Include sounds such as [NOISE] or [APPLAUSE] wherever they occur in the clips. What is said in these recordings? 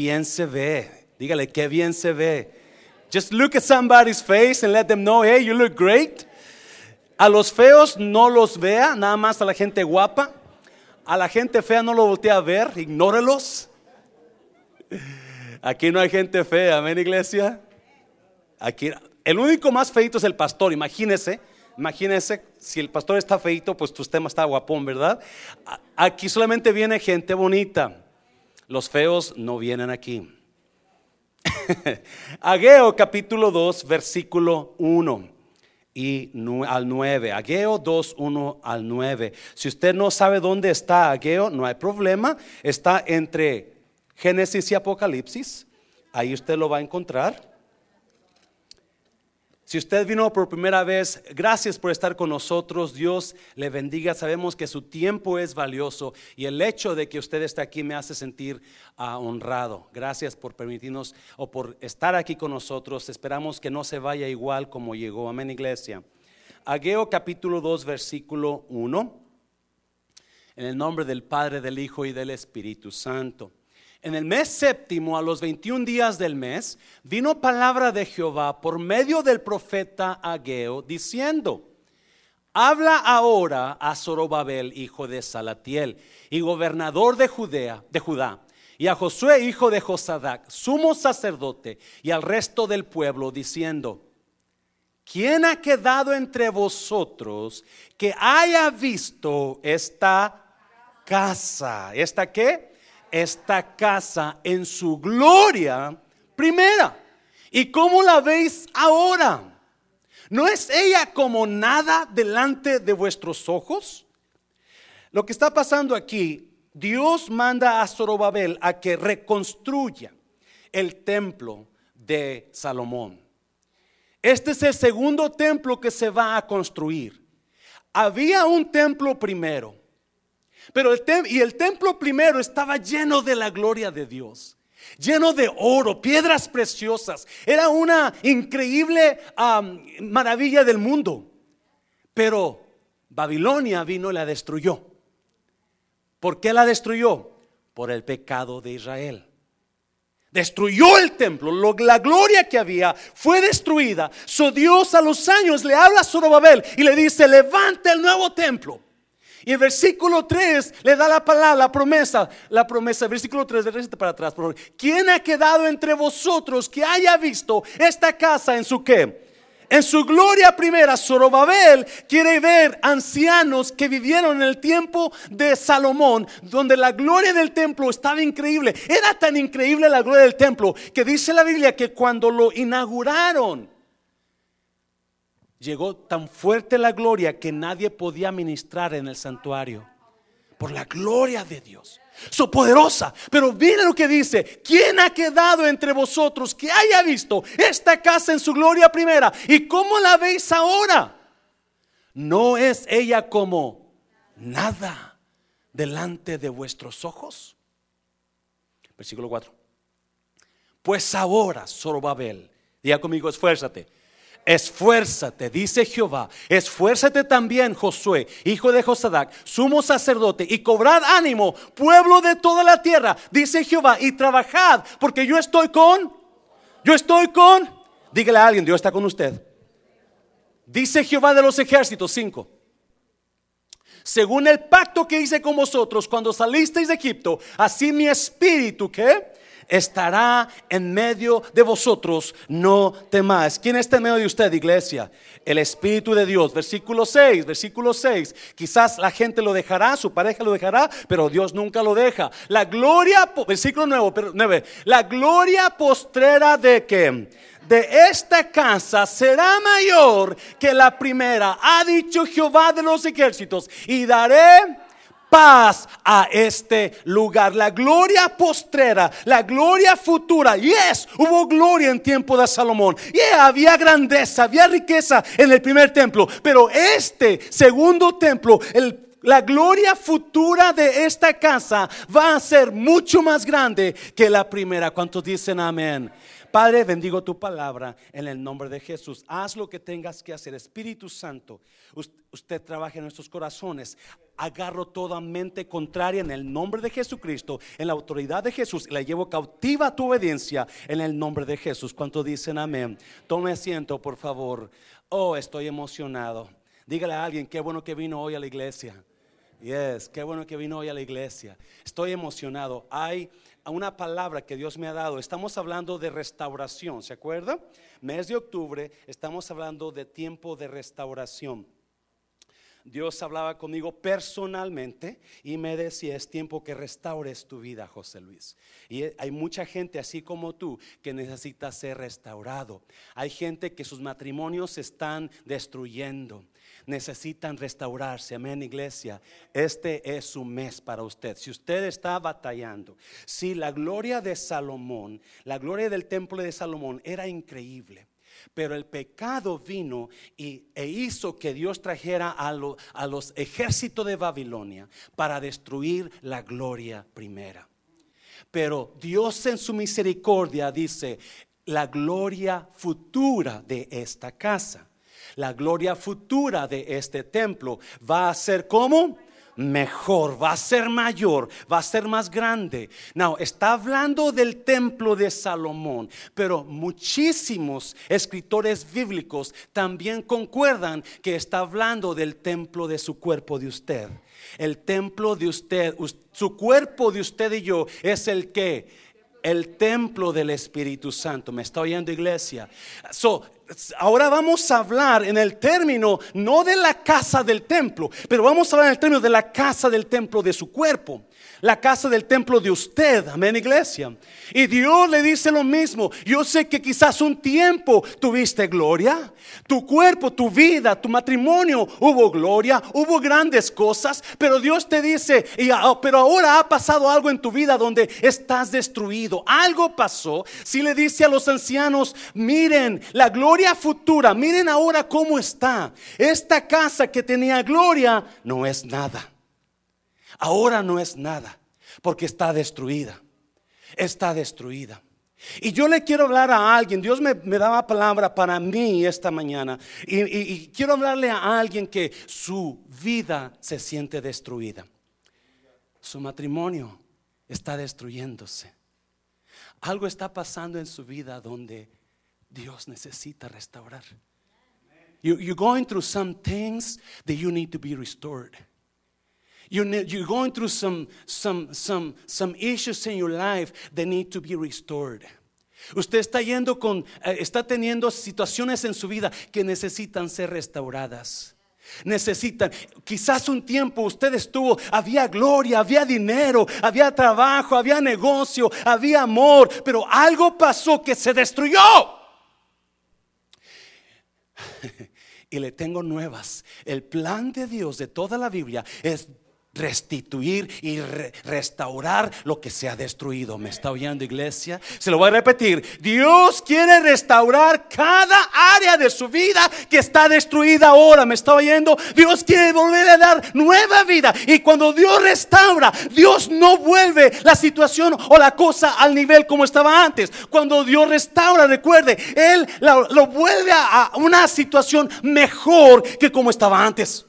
Bien se ve. Dígale, qué bien se ve. Just look at somebody's face and let them know, hey, you look great. A los feos no los vea, nada más a la gente guapa. A la gente fea no lo voltea a ver, ignórelos. Aquí no hay gente fea, amén, iglesia. Aquí, el único más feito es el pastor, imagínese. Imagínese, si el pastor está feito, pues tu tema está guapón, ¿verdad? Aquí solamente viene gente bonita. Los feos no vienen aquí. [LAUGHS] Ageo capítulo 2, versículo 1 y al 9. Ageo 2, 1 al 9. Si usted no sabe dónde está Ageo, no hay problema. Está entre Génesis y Apocalipsis. Ahí usted lo va a encontrar. Si usted vino por primera vez, gracias por estar con nosotros. Dios le bendiga. Sabemos que su tiempo es valioso y el hecho de que usted esté aquí me hace sentir ah, honrado. Gracias por permitirnos o por estar aquí con nosotros. Esperamos que no se vaya igual como llegó. Amén, iglesia. Ageo capítulo 2, versículo 1. En el nombre del Padre, del Hijo y del Espíritu Santo. En el mes séptimo, a los 21 días del mes, vino palabra de Jehová por medio del profeta Ageo, diciendo, Habla ahora a Zorobabel, hijo de Salatiel, y gobernador de Judea, de Judá, y a Josué, hijo de Josadac, sumo sacerdote, y al resto del pueblo, diciendo, ¿quién ha quedado entre vosotros que haya visto esta casa? ¿Esta qué? Esta casa en su gloria primera. ¿Y cómo la veis ahora? ¿No es ella como nada delante de vuestros ojos? Lo que está pasando aquí, Dios manda a Zorobabel a que reconstruya el templo de Salomón. Este es el segundo templo que se va a construir. Había un templo primero pero el y el templo primero estaba lleno de la gloria de Dios, lleno de oro, piedras preciosas. Era una increíble maravilla del mundo. Pero Babilonia vino y la destruyó. ¿Por qué la destruyó? Por el pecado de Israel. Destruyó el templo, la gloria que había fue destruida. So Dios a los años le habla a Zorobabel y le dice: Levante el nuevo templo. Y el versículo 3 le da la palabra, la promesa, la promesa, versículo 3, para atrás, por favor. ¿Quién ha quedado entre vosotros que haya visto esta casa en su qué? En su gloria primera, Zorobabel quiere ver ancianos que vivieron en el tiempo de Salomón, donde la gloria del templo estaba increíble. Era tan increíble la gloria del templo que dice la Biblia que cuando lo inauguraron, llegó tan fuerte la gloria que nadie podía ministrar en el santuario. Por la gloria de Dios. So poderosa. Pero viene lo que dice. ¿Quién ha quedado entre vosotros que haya visto esta casa en su gloria primera? ¿Y cómo la veis ahora? ¿No es ella como nada delante de vuestros ojos? Versículo 4. Pues ahora, Zorobabel, diga conmigo, esfuérzate Esfuérzate, dice Jehová, esfuérzate también, Josué, hijo de Josadac, sumo sacerdote, y cobrad ánimo, pueblo de toda la tierra, dice Jehová, y trabajad, porque yo estoy con, yo estoy con, dígale a alguien, Dios está con usted. Dice Jehová de los ejércitos, 5. Según el pacto que hice con vosotros cuando salisteis de Egipto, así mi espíritu, ¿qué? Estará en medio de vosotros, no temáis. ¿Quién está en medio de usted, iglesia? El Espíritu de Dios. Versículo 6, versículo 6. Quizás la gente lo dejará, su pareja lo dejará, pero Dios nunca lo deja. La gloria, versículo 9, la gloria postrera de que de esta casa será mayor que la primera, ha dicho Jehová de los ejércitos, y daré paz a este lugar. La gloria postrera, la gloria futura. Yes, hubo gloria en tiempo de Salomón. Yeah, había grandeza, había riqueza en el primer templo. Pero este segundo templo, la gloria futura de esta casa va a ser mucho más grande que la primera. ¿Cuántos dicen amén? Padre, bendigo tu palabra en el nombre de Jesús. Haz lo que tengas que hacer. Espíritu Santo, usted, trabaja en nuestros corazones. Agarro toda mente contraria en el nombre de Jesucristo, en la autoridad de Jesús, y la llevo cautiva a tu obediencia en el nombre de Jesús. ¿Cuántos dicen amén? Tome asiento, por favor. Oh, estoy emocionado. Dígale a alguien, qué bueno que vino hoy a la iglesia. Yes, qué bueno que vino hoy a la iglesia. Estoy emocionado. Hay una palabra que Dios me ha dado. Estamos hablando de restauración, ¿se acuerda? Mes de octubre, estamos hablando de tiempo de restauración. Dios hablaba conmigo personalmente y me decía, es tiempo que restaures tu vida, José Luis. Y hay mucha gente así como tú que necesita ser restaurado. Hay gente que sus matrimonios se están destruyendo necesitan restaurarse. Amén, iglesia. Este es un mes para usted. Si usted está batallando, si la gloria de Salomón, la gloria del templo de Salomón era increíble. Pero el pecado vino y, e hizo que Dios trajera a, a los ejércitos de Babilonia para destruir la gloria primera. Pero Dios en su misericordia dice, la gloria futura de esta casa la gloria futura de este templo va a ser como mejor, va a ser mayor, va a ser más grande. Now, está hablando del templo de Salomón, pero muchísimos escritores bíblicos también concuerdan que está hablando del templo de su cuerpo de usted. El templo de usted, su cuerpo de usted y yo es el que el templo del Espíritu Santo. ¿Me está oyendo iglesia? So, ahora vamos a hablar en el término no de la casa del templo, pero vamos a hablar en el término de la casa del templo de su cuerpo la casa del templo de usted, amén iglesia. Y Dios le dice lo mismo, yo sé que quizás un tiempo tuviste gloria, tu cuerpo, tu vida, tu matrimonio, hubo gloria, hubo grandes cosas, pero Dios te dice, pero ahora ha pasado algo en tu vida donde estás destruido, algo pasó. Si le dice a los ancianos, miren la gloria futura, miren ahora cómo está. Esta casa que tenía gloria no es nada. Ahora no es nada, porque está destruida. Está destruida. Y yo le quiero hablar a alguien, Dios me, daba palabra para mí esta mañana, y, quiero hablarle a alguien que su vida se siente destruida. Su matrimonio está destruyéndose. Algo está pasando en su vida donde Dios necesita restaurar. you're going through some things that you need to be restored. You're, going through some, some, some, some issues in your life that need to be restored. Usted está yendo con, eh, está teniendo situaciones en su vida que necesitan ser restauradas. Necesitan, quizás un tiempo usted estuvo, había gloria, había dinero, había trabajo, había negocio, había amor, pero algo pasó que se destruyó. [LAUGHS] y le tengo nuevas. El plan de Dios de toda la Biblia es restituir y restaurar lo que se ha destruido. ¿Me está oyendo iglesia? Se lo voy a repetir. Dios quiere restaurar cada área de su vida que está destruida ahora. ¿Me está oyendo? Dios quiere volver a dar nueva vida. Y cuando Dios restaura, Dios no vuelve la situación o la cosa al nivel como estaba antes. Cuando Dios restaura, recuerde, Él lo, vuelve a una situación mejor que como estaba antes.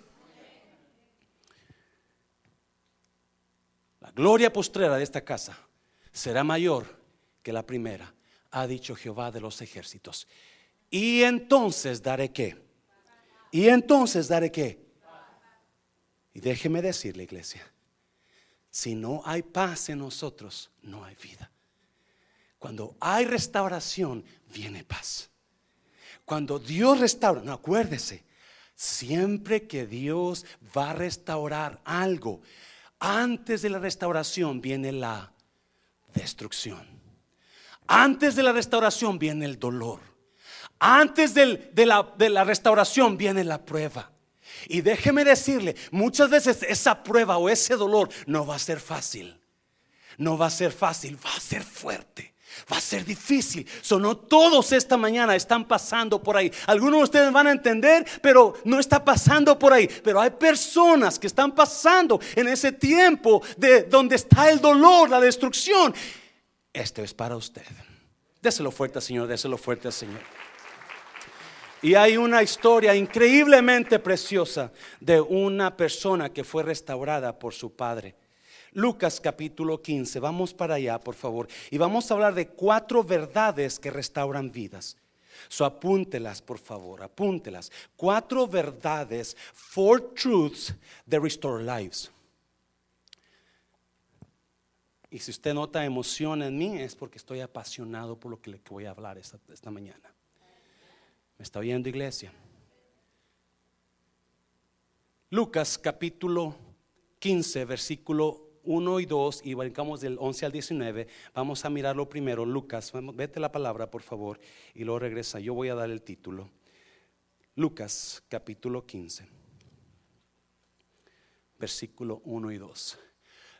Gloria postrera de esta casa será mayor que la primera, ha dicho Jehová de los ejércitos. Y entonces daré qué. Y entonces daré qué. Y déjeme decirle, iglesia, si no hay paz en nosotros, no hay vida. Cuando hay restauración, viene paz. Cuando Dios restaura, no acuérdese, siempre que Dios va a restaurar algo, antes de la restauración viene la destrucción. Antes de la restauración viene el dolor. Antes de, la, de la restauración viene la prueba. Y déjeme decirle, muchas veces esa prueba o ese dolor no va a ser fácil. No va a ser fácil, va a ser fuerte. Va a ser difícil. Sonó todos esta mañana están pasando por ahí. Algunos de ustedes van a entender, pero no está pasando por ahí. Pero hay personas que están pasando en ese tiempo de donde está el dolor, la destrucción. Esto es para usted. Déselo fuerte, Señor, déselo fuerte, Señor. Y hay una historia increíblemente preciosa de una persona que fue restaurada por su padre. Lucas capítulo 15, vamos para allá, por favor. Y vamos a hablar de cuatro verdades que restauran vidas. So apúntelas, por favor, apúntelas. Cuatro verdades, four truths that restore lives. Y si usted nota emoción en mí, es porque estoy apasionado por lo que le voy a hablar esta, esta mañana. ¿Me está oyendo, iglesia? Lucas capítulo 15, versículo 1 y 2, y brincamos del 11 al 19. Vamos a mirarlo primero. Lucas, vete la palabra, por favor, y luego regresa. Yo voy a dar el título. Lucas capítulo 15, versículo 1 y 2.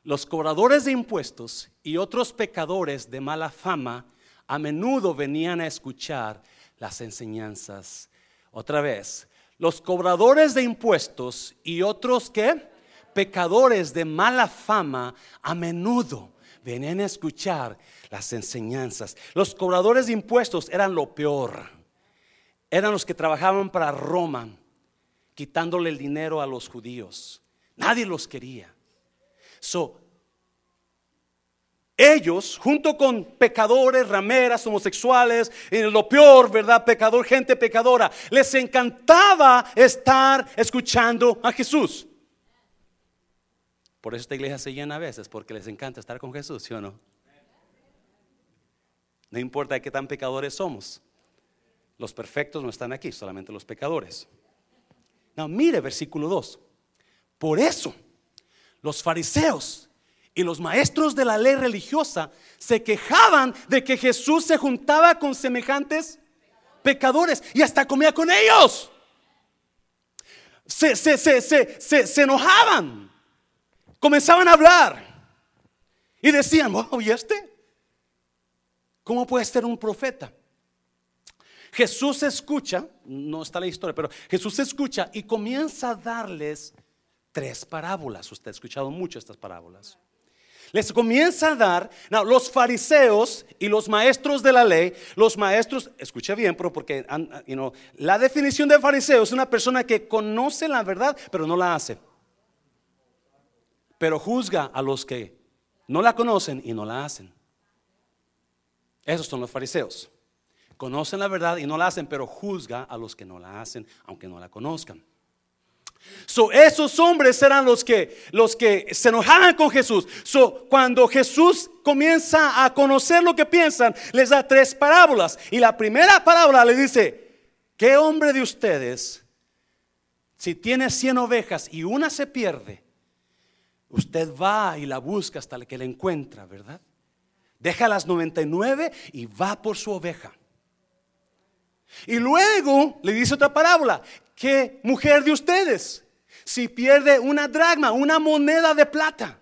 Los cobradores de impuestos y otros pecadores de mala fama a menudo venían a escuchar las enseñanzas. Otra vez, los cobradores de impuestos y otros que pecadores de mala fama a menudo venían a escuchar las enseñanzas. Los cobradores de impuestos eran lo peor. Eran los que trabajaban para Roma, quitándole el dinero a los judíos. Nadie los quería. So, ellos, junto con pecadores, rameras, homosexuales, lo peor, ¿verdad? Pecador, gente pecadora, les encantaba estar escuchando a Jesús. Por eso esta iglesia se llena a veces, porque les encanta estar con Jesús, ¿sí o no? No importa qué tan pecadores somos. Los perfectos no están aquí, solamente los pecadores. No, mire versículo 2. Por eso, los fariseos y los maestros de la ley religiosa se quejaban de que Jesús se juntaba con semejantes pecadores y hasta comía con ellos. Se, se, se, se enojaban, comenzaban a hablar y decían, oh, ¿y este? ¿Cómo puede ser un profeta? Jesús escucha, no está la historia, pero Jesús escucha y comienza a darles tres parábolas. Usted ha escuchado mucho estas parábolas les comienza a dar, los fariseos y los maestros de la ley, los maestros, escucha bien, pero porque la definición de fariseo es una persona que conoce la verdad, pero no la hace. Pero juzga a los que no la conocen y no la hacen. Esos son los fariseos. Conocen la verdad y no la hacen, pero juzga a los que no la hacen, aunque no la conozcan. So, esos hombres eran los que, los que se enojaban con Jesús. So, cuando Jesús comienza a conocer lo que piensan, les da tres parábolas. Y la primera parábola le dice, ¿qué hombre de ustedes, si tiene cien ovejas y una se pierde, usted va y la busca hasta que la encuentra, ¿verdad? Deja las 99 y va por su oveja. Y luego le dice otra parábola, ¿qué mujer de ustedes? Si pierde una dragma, una moneda de plata,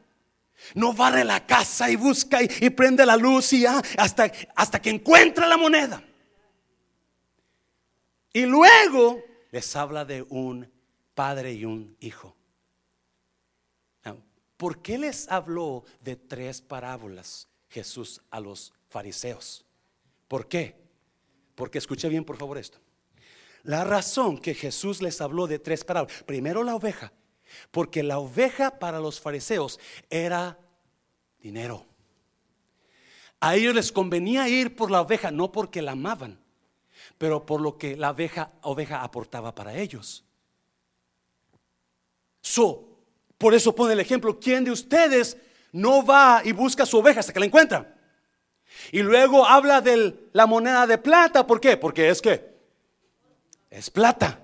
no barre la casa y busca y, prende la luz y hasta, hasta que encuentra la moneda. Y luego les habla de un padre y un hijo. ¿Por qué les habló de tres parábolas Jesús a los fariseos? ¿Por qué? Porque escuche bien por favor esto. La razón que Jesús les habló de tres parábolas. Primero la oveja. Porque la oveja para los fariseos era dinero. A ellos les convenía ir por la oveja, no porque la amaban, pero por lo que la oveja, aportaba para ellos. So, por eso pone el ejemplo, ¿quién de ustedes no va y busca su oveja hasta que la encuentra? Y luego habla de la moneda de plata. ¿Por qué? Porque es que es plata.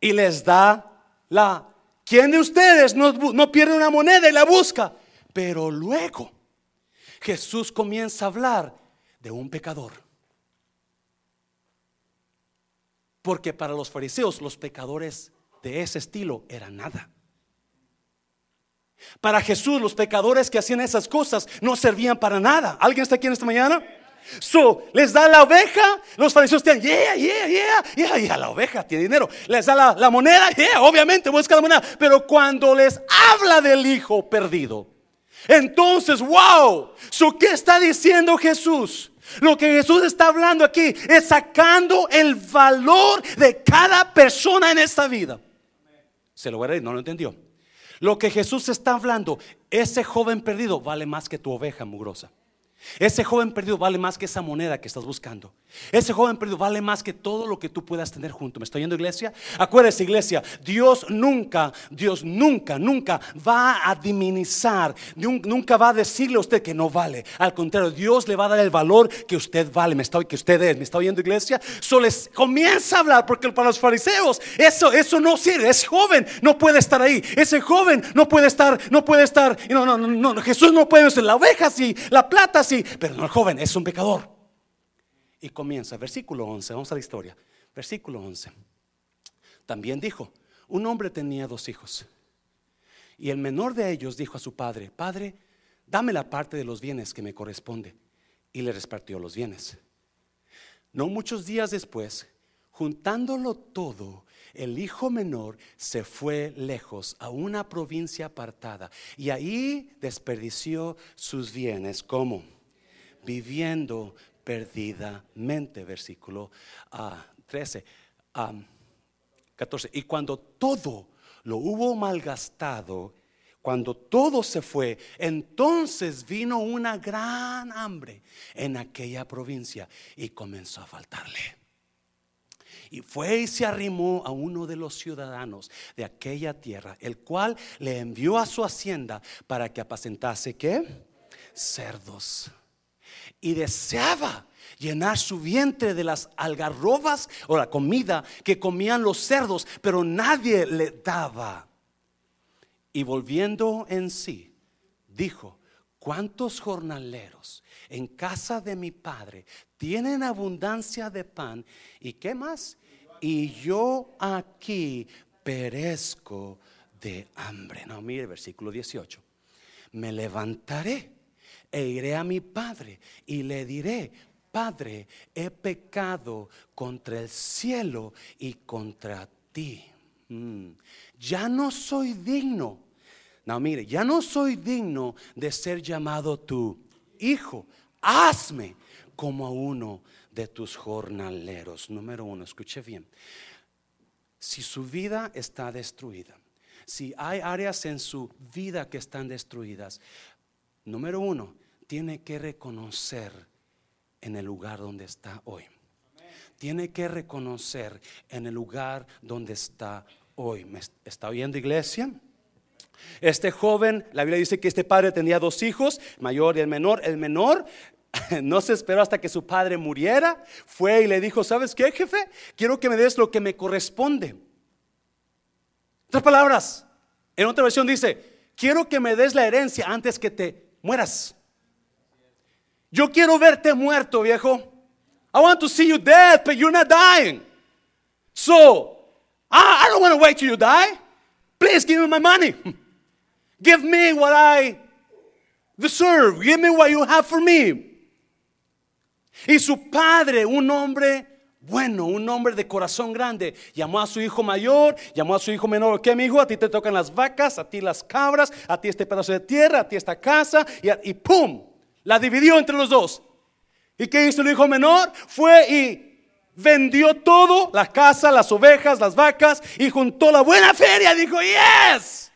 Y les da la... ¿Quién de ustedes no, no pierde una moneda y la busca? Pero luego Jesús comienza a hablar de un pecador. Porque para los fariseos los pecadores de ese estilo eran nada. Para Jesús los pecadores que hacían esas cosas no servían para nada. ¿Alguien está aquí en esta mañana? So, les da la oveja, los fariseos tienen, yeah, yeah, yeah, yeah, yeah, la oveja tiene dinero. Les da la, la moneda, yeah, obviamente busca la moneda. Pero cuando les habla del hijo perdido, entonces, wow, so, ¿qué está diciendo Jesús? Lo que Jesús está hablando aquí es sacando el valor de cada persona en esta vida. Se lo voy a decir, no lo entendió. Lo que Jesús está hablando, ese joven perdido vale más que tu oveja mugrosa. Ese joven perdido vale más que esa moneda que estás buscando. Ese joven perdido vale más que todo lo que tú puedas tener junto. ¿Me estoy yendo iglesia? Acuérdese iglesia, Dios nunca, Dios nunca, nunca va a diminizar, nunca va a decirle a usted que no vale. Al contrario, Dios le va a dar el valor que usted vale, me está, que usted es. ¿Me está oyendo iglesia? Comienza a hablar porque para los fariseos eso, eso no sirve. Ese joven no puede estar ahí. Ese joven no puede estar, no puede estar. No, no, no, no Jesús no puede ser la oveja sí, la plata sí, pero no el joven, es un pecador. Y comienza, versículo 11, vamos a la historia. Versículo 11. También dijo, un hombre tenía dos hijos. Y el menor de ellos dijo a su padre, Padre, dame la parte de los bienes que me corresponde. Y le repartió los bienes. No muchos días después, juntándolo todo, el hijo menor se fue lejos a una provincia apartada y ahí desperdició sus bienes como viviendo perdidamente, versículo 13, ah, 14. Y cuando todo lo hubo malgastado, cuando todo se fue, entonces vino una gran hambre en aquella provincia y comenzó a faltarle. Y fue y se arrimó a uno de los ciudadanos de aquella tierra, el cual le envió a su hacienda para que apacentase qué? Cerdos y deseaba llenar su vientre de las algarrobas o la comida que comían los cerdos, pero nadie le daba. Y volviendo en sí, dijo, ¿cuántos jornaleros en casa de mi padre tienen abundancia de pan? ¿Y qué más? Y yo aquí perezco de hambre. No, mire, versículo 18. Me levantaré e iré a mi padre y le diré, Padre, he pecado contra el cielo y contra ti. Mm. Ya no soy digno. No, mire, ya no soy digno de ser llamado tu hijo. Hazme como a uno de tus jornaleros. Número uno, escuche bien. Si su vida está destruida, si hay áreas en su vida que están destruidas, número uno, tiene que reconocer en el lugar donde está hoy. Tiene que reconocer en el lugar donde está hoy. ¿Me está oyendo iglesia? Este joven, la Biblia dice que este padre tenía dos hijos, mayor y el menor. El menor [LAUGHS] no se esperó hasta que su padre muriera. Fue y le dijo, ¿sabes qué, jefe? Quiero que me des lo que me corresponde. Otras palabras, en otra versión dice, quiero que me des la herencia antes que te mueras. Yo quiero verte muerto, viejo. I want to see you dead, but you're not dying. So, I, I don't want to wait till you die. Please give me my money. [LAUGHS] Give me what I deserve. Give me what you have for me. Y su padre, un hombre bueno, un hombre de corazón grande, llamó a su hijo mayor, llamó a su hijo menor. ¿Qué, mi hijo? A ti te tocan las vacas, a ti las cabras, a ti este pedazo de tierra, a ti esta casa, y, y ¡pum! La dividió entre los dos. ¿Y qué hizo el hijo menor? Fue y vendió todo, la casa, las ovejas, las vacas, y juntó la buena feria. Dijo, yes,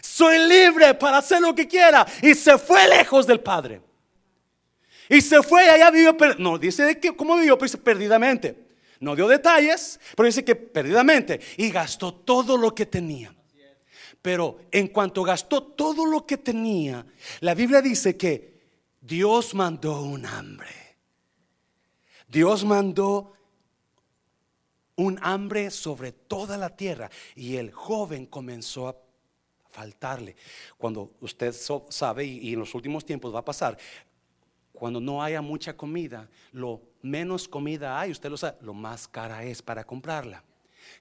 soy libre para hacer lo que quiera. Y se fue lejos del padre. Y se fue y allá vivió, no, dice ¿cómo vivió? Pues perdidamente. No dio detalles, pero dice que perdidamente. Y gastó todo lo que tenía. Pero en cuanto gastó todo lo que tenía, la Biblia dice que Dios mandó un hambre. Dios mandó un hambre sobre toda la tierra y el joven comenzó a faltarle. Cuando usted sabe, y en los últimos tiempos va a pasar, cuando no haya mucha comida, lo menos comida hay, usted lo sabe, lo más cara es para comprarla.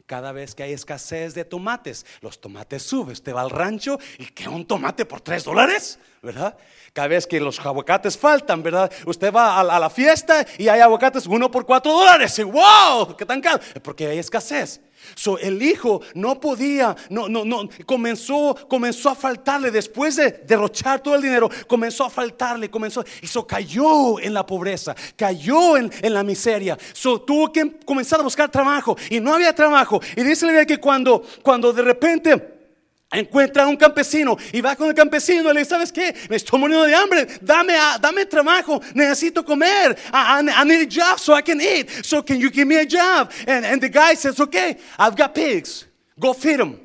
Cada vez que hay escasez de tomates, los tomates suben. Usted va al rancho y que un tomate por tres dólares, ¿verdad? Cada vez que los aguacates faltan, ¿verdad? Usted va a, la fiesta y hay aguacates uno por cuatro dólares. Wow, qué tan caro. Porque hay escasez. So, el hijo no podía, no, no, no, comenzó, comenzó a faltarle después de derrochar todo el dinero, comenzó a faltarle, comenzó, y so cayó en la pobreza, cayó en, la miseria. So, tuvo que comenzar a buscar trabajo y no había trabajo. Y dice que cuando, cuando de repente encuentra a un campesino y va con el campesino y le dice, ¿sabes qué? Me estoy muriendo de hambre, dame, dame trabajo, necesito comer. I, need a job so I can eat. So can you give me a job? And, and the guy says, okay, I've got pigs, go feed them.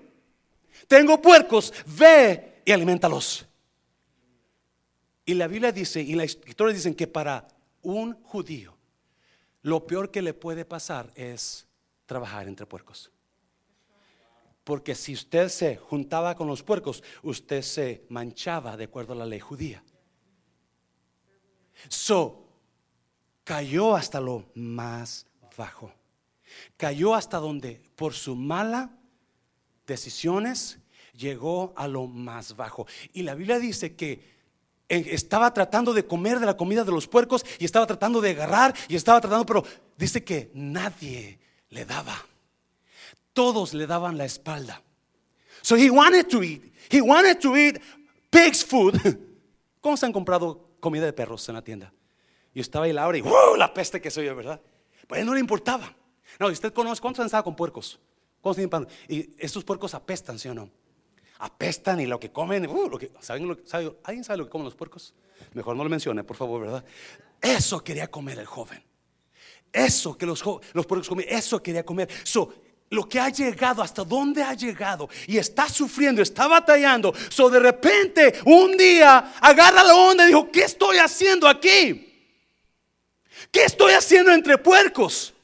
Tengo puercos, ve y alimentalos. Y la Biblia dice, y la historia dicen que para un judío, lo peor que le puede pasar es trabajar entre puercos. Porque si usted se juntaba con los puercos, usted se manchaba de acuerdo a la ley judía. So, cayó hasta lo más bajo. Cayó hasta donde por su mala decisiones llegó a lo más bajo. Y la Biblia dice que estaba tratando de comer de la comida de los puercos y estaba tratando de agarrar y estaba tratando, pero dice que nadie le daba todos le daban la espalda. So he wanted to eat. He wanted to eat pig's food. [LAUGHS] ¿Cómo se han comprado comida de perros en la tienda? Y estaba ahí Laura y ¡wow! La peste que soy yo, ¿verdad? Pero no le importaba. No, usted conoce cuántos han estado con puercos. Y estos puercos apestan, ¿sí o no? Apestan y lo que comen, uh, ¿saben ¿alguien sabe lo que comen los puercos? Mejor no lo mencione, por favor, ¿verdad? Eso quería comer el joven. Eso que los, los puercos comen, eso quería comer. So, lo que ha llegado, hasta dónde ha llegado y está sufriendo, está batallando. So de repente, un día agarra la onda y dijo: ¿Qué estoy haciendo aquí? ¿Qué estoy haciendo entre puercos?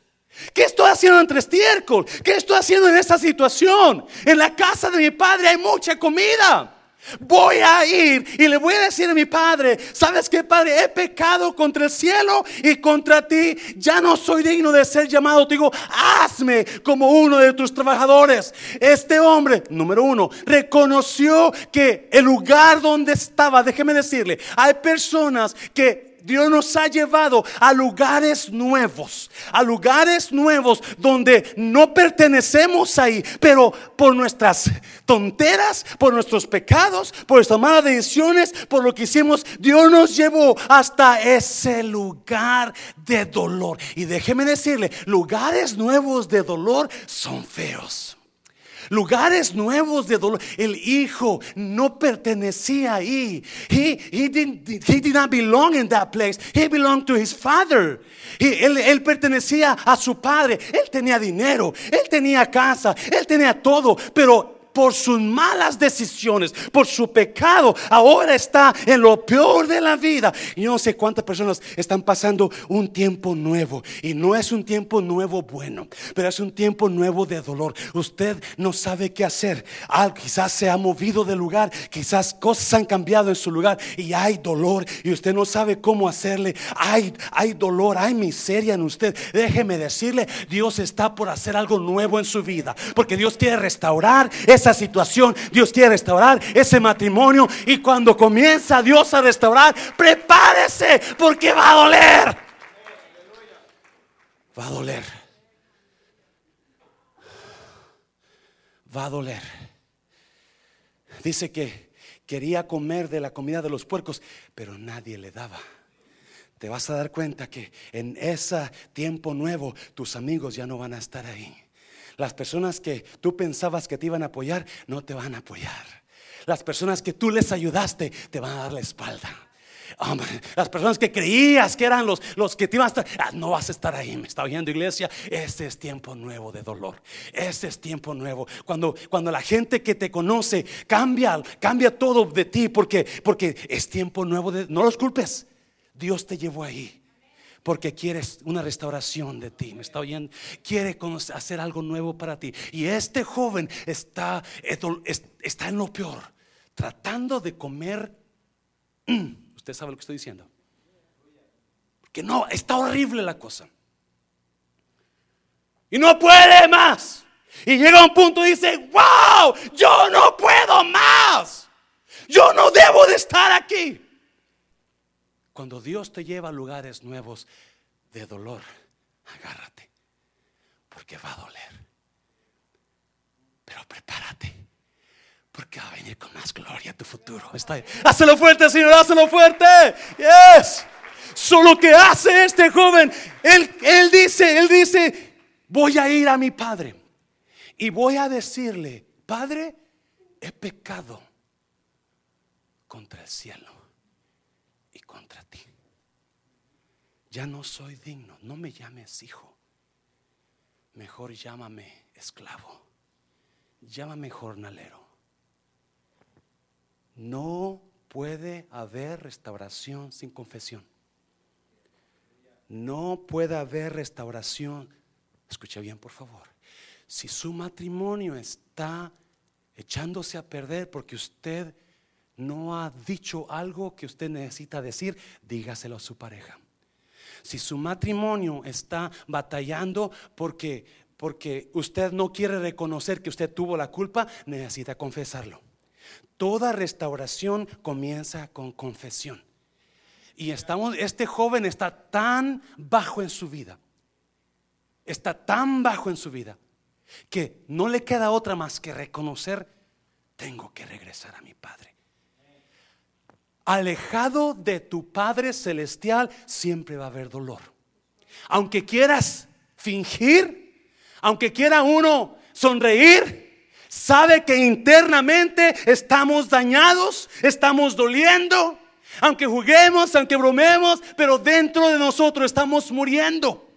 ¿Qué estoy haciendo entre estiércol? ¿Qué estoy haciendo en esta situación? En la casa de mi padre hay mucha comida. Voy a ir y le voy a decir a mi padre, ¿sabes qué padre? He pecado contra el cielo y contra ti. Ya no soy digno de ser llamado. Te digo, hazme como uno de tus trabajadores. Este hombre, número uno, reconoció que el lugar donde estaba, déjeme decirle, hay personas que Dios nos ha llevado a lugares nuevos, a lugares nuevos donde no pertenecemos ahí, pero por nuestras tonteras, por nuestros pecados, por nuestras malas decisiones, por lo que hicimos, Dios nos llevó hasta ese lugar de dolor. Y déjeme decirle, lugares nuevos de dolor son feos lugares nuevos de dolor. El hijo no pertenecía ahí. He, he, didn't, he did not belong in that place. He belonged to his father. él, él pertenecía a su padre. Él tenía dinero, él tenía casa, él tenía todo, pero por sus malas decisiones, por su pecado, ahora está en lo peor de la vida. Y yo no sé cuántas personas están pasando un tiempo nuevo. Y no es un tiempo nuevo bueno, pero es un tiempo nuevo de dolor. Usted no sabe qué hacer. Ah, quizás se ha movido de lugar, quizás cosas han cambiado en su lugar y hay dolor y usted no sabe cómo hacerle. Hay, hay dolor, hay miseria en usted. Déjeme decirle, Dios está por hacer algo nuevo en su vida, porque Dios quiere restaurar esa situación, Dios quiere restaurar ese matrimonio. Y cuando comienza Dios a restaurar, prepárese porque va a doler. Va a doler. Va a doler. Dice que quería comer de la comida de los puercos, pero nadie le daba te vas a dar cuenta que en ese tiempo nuevo tus amigos ya no van a estar ahí. Las personas que tú pensabas que te iban a apoyar, no te van a apoyar. Las personas que tú les ayudaste, te van a dar la espalda. las personas que creías que eran los, los que te iban a estar, ah, no vas a estar ahí, me está oyendo iglesia. Este es tiempo nuevo de dolor. Este es tiempo nuevo. Cuando, cuando la gente que te conoce cambia, cambia todo de ti porque, porque es tiempo nuevo de, no los culpes. Dios te llevó ahí porque quieres una restauración de ti. ¿Me está oyendo? Quiere hacer algo nuevo para ti. Y este joven está, está en lo peor, tratando de comer. Usted sabe lo que estoy diciendo. Que no, está horrible la cosa. Y no puede más. Y llega a un punto y dice, wow, yo no puedo más. Yo no debo de estar aquí. Cuando Dios te lleva a lugares nuevos de dolor, agárrate, porque va a doler. Pero prepárate, porque va a venir con más gloria tu futuro. Está fuerte, Señor, hácelo fuerte. Yes. Solo que hace este joven, él, él dice, él dice, voy a ir a mi padre y voy a decirle, Padre, he pecado contra el cielo y contra ti. Ya no soy digno, no me llames hijo. Mejor llámame esclavo. Llámame jornalero. No puede haber restauración sin confesión. No puede haber restauración. Escucha bien, por favor. Si su matrimonio está echándose a perder porque usted no ha dicho algo que usted necesita decir, dígaselo a su pareja. Si su matrimonio está batallando porque porque usted no quiere reconocer que usted tuvo la culpa, necesita confesarlo. Toda restauración comienza con confesión. Y estamos, este joven está tan bajo en su vida, está tan bajo en su vida, que no le queda otra más que reconocer, tengo que regresar a mi Padre. Alejado de tu Padre Celestial siempre va a haber dolor. Aunque quieras fingir, aunque quiera uno sonreír, sabe que internamente estamos dañados, estamos doliendo. Aunque juguemos, aunque bromemos, pero dentro de nosotros estamos muriendo.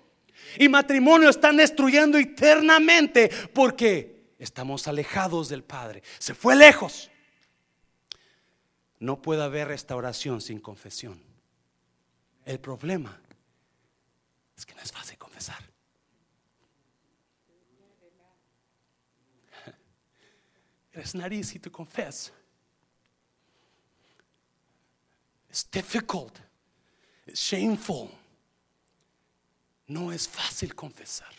Y matrimonio están destruyendo eternamente porque estamos alejados del Padre. Se fue lejos. No puede haber restauración sin confesión. El problema es que no es fácil confesar. [LAUGHS] It's not easy to confess. It's difficult. It's shameful. No es fácil confesar.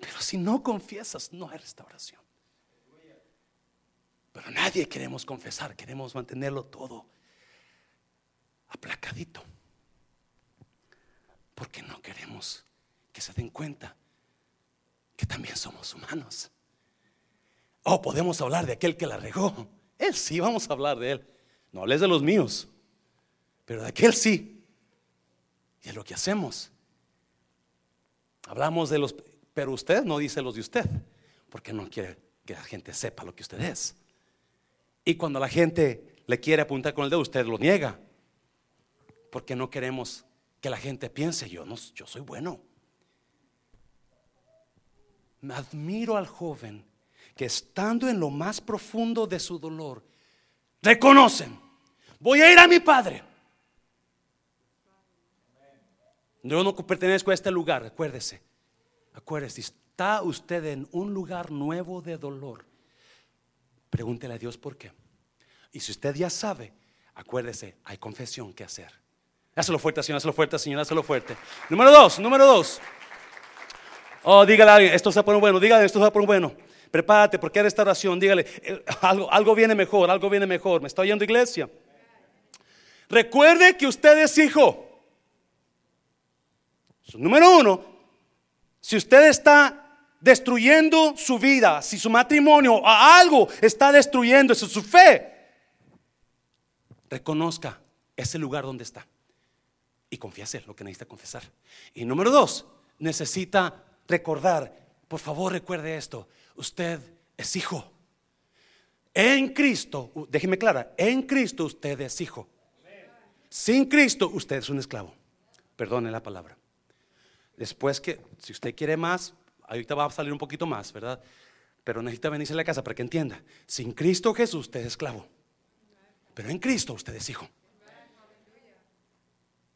Pero si no confiesas, no hay restauración. Pero nadie queremos confesar, queremos mantenerlo todo aplacadito. Porque no queremos que se den cuenta que también somos humanos. O oh, podemos hablar de aquel que la regó. Él sí, vamos a hablar de él. No hables de los míos, pero de aquel sí. Y es lo que hacemos. Hablamos de los, pero usted no dice los de usted, porque no quiere que la gente sepa lo que usted es. Y cuando la gente le quiere apuntar con el dedo, usted lo niega, porque no queremos que la gente piense, yo, no, yo soy bueno. Me admiro al joven que estando en lo más profundo de su dolor, reconocen, voy a ir a mi padre. Yo no pertenezco a este lugar, acuérdese. Acuérdese, está usted en un lugar nuevo de dolor. Pregúntele a Dios por qué. Y si usted ya sabe, acuérdese, hay confesión que hacer. Hazlo fuerte, Señor, hazlo fuerte, Señor, hazlo fuerte. Número dos, número dos. Oh, dígale a alguien, esto se pone bueno, dígale, esto se pone bueno. Prepárate porque hay restauración, dígale, algo, algo viene mejor, algo viene mejor. ¿Me está oyendo iglesia? Recuerde que usted es hijo. Número uno, si usted está destruyendo su vida, si su matrimonio o algo está destruyendo, su fe, reconozca ese lugar donde está y confiese lo que necesita confesar. Y número dos, necesita recordar, por favor recuerde esto, usted es hijo. En Cristo, déjeme clara, en Cristo usted es hijo. Sin Cristo usted es un esclavo. Perdone la palabra. Después que, si usted quiere más, ahorita va a salir un poquito más, ¿verdad? Pero necesita venirse a la casa para que entienda. Sin Cristo Jesús usted es esclavo. Pero en Cristo usted es hijo.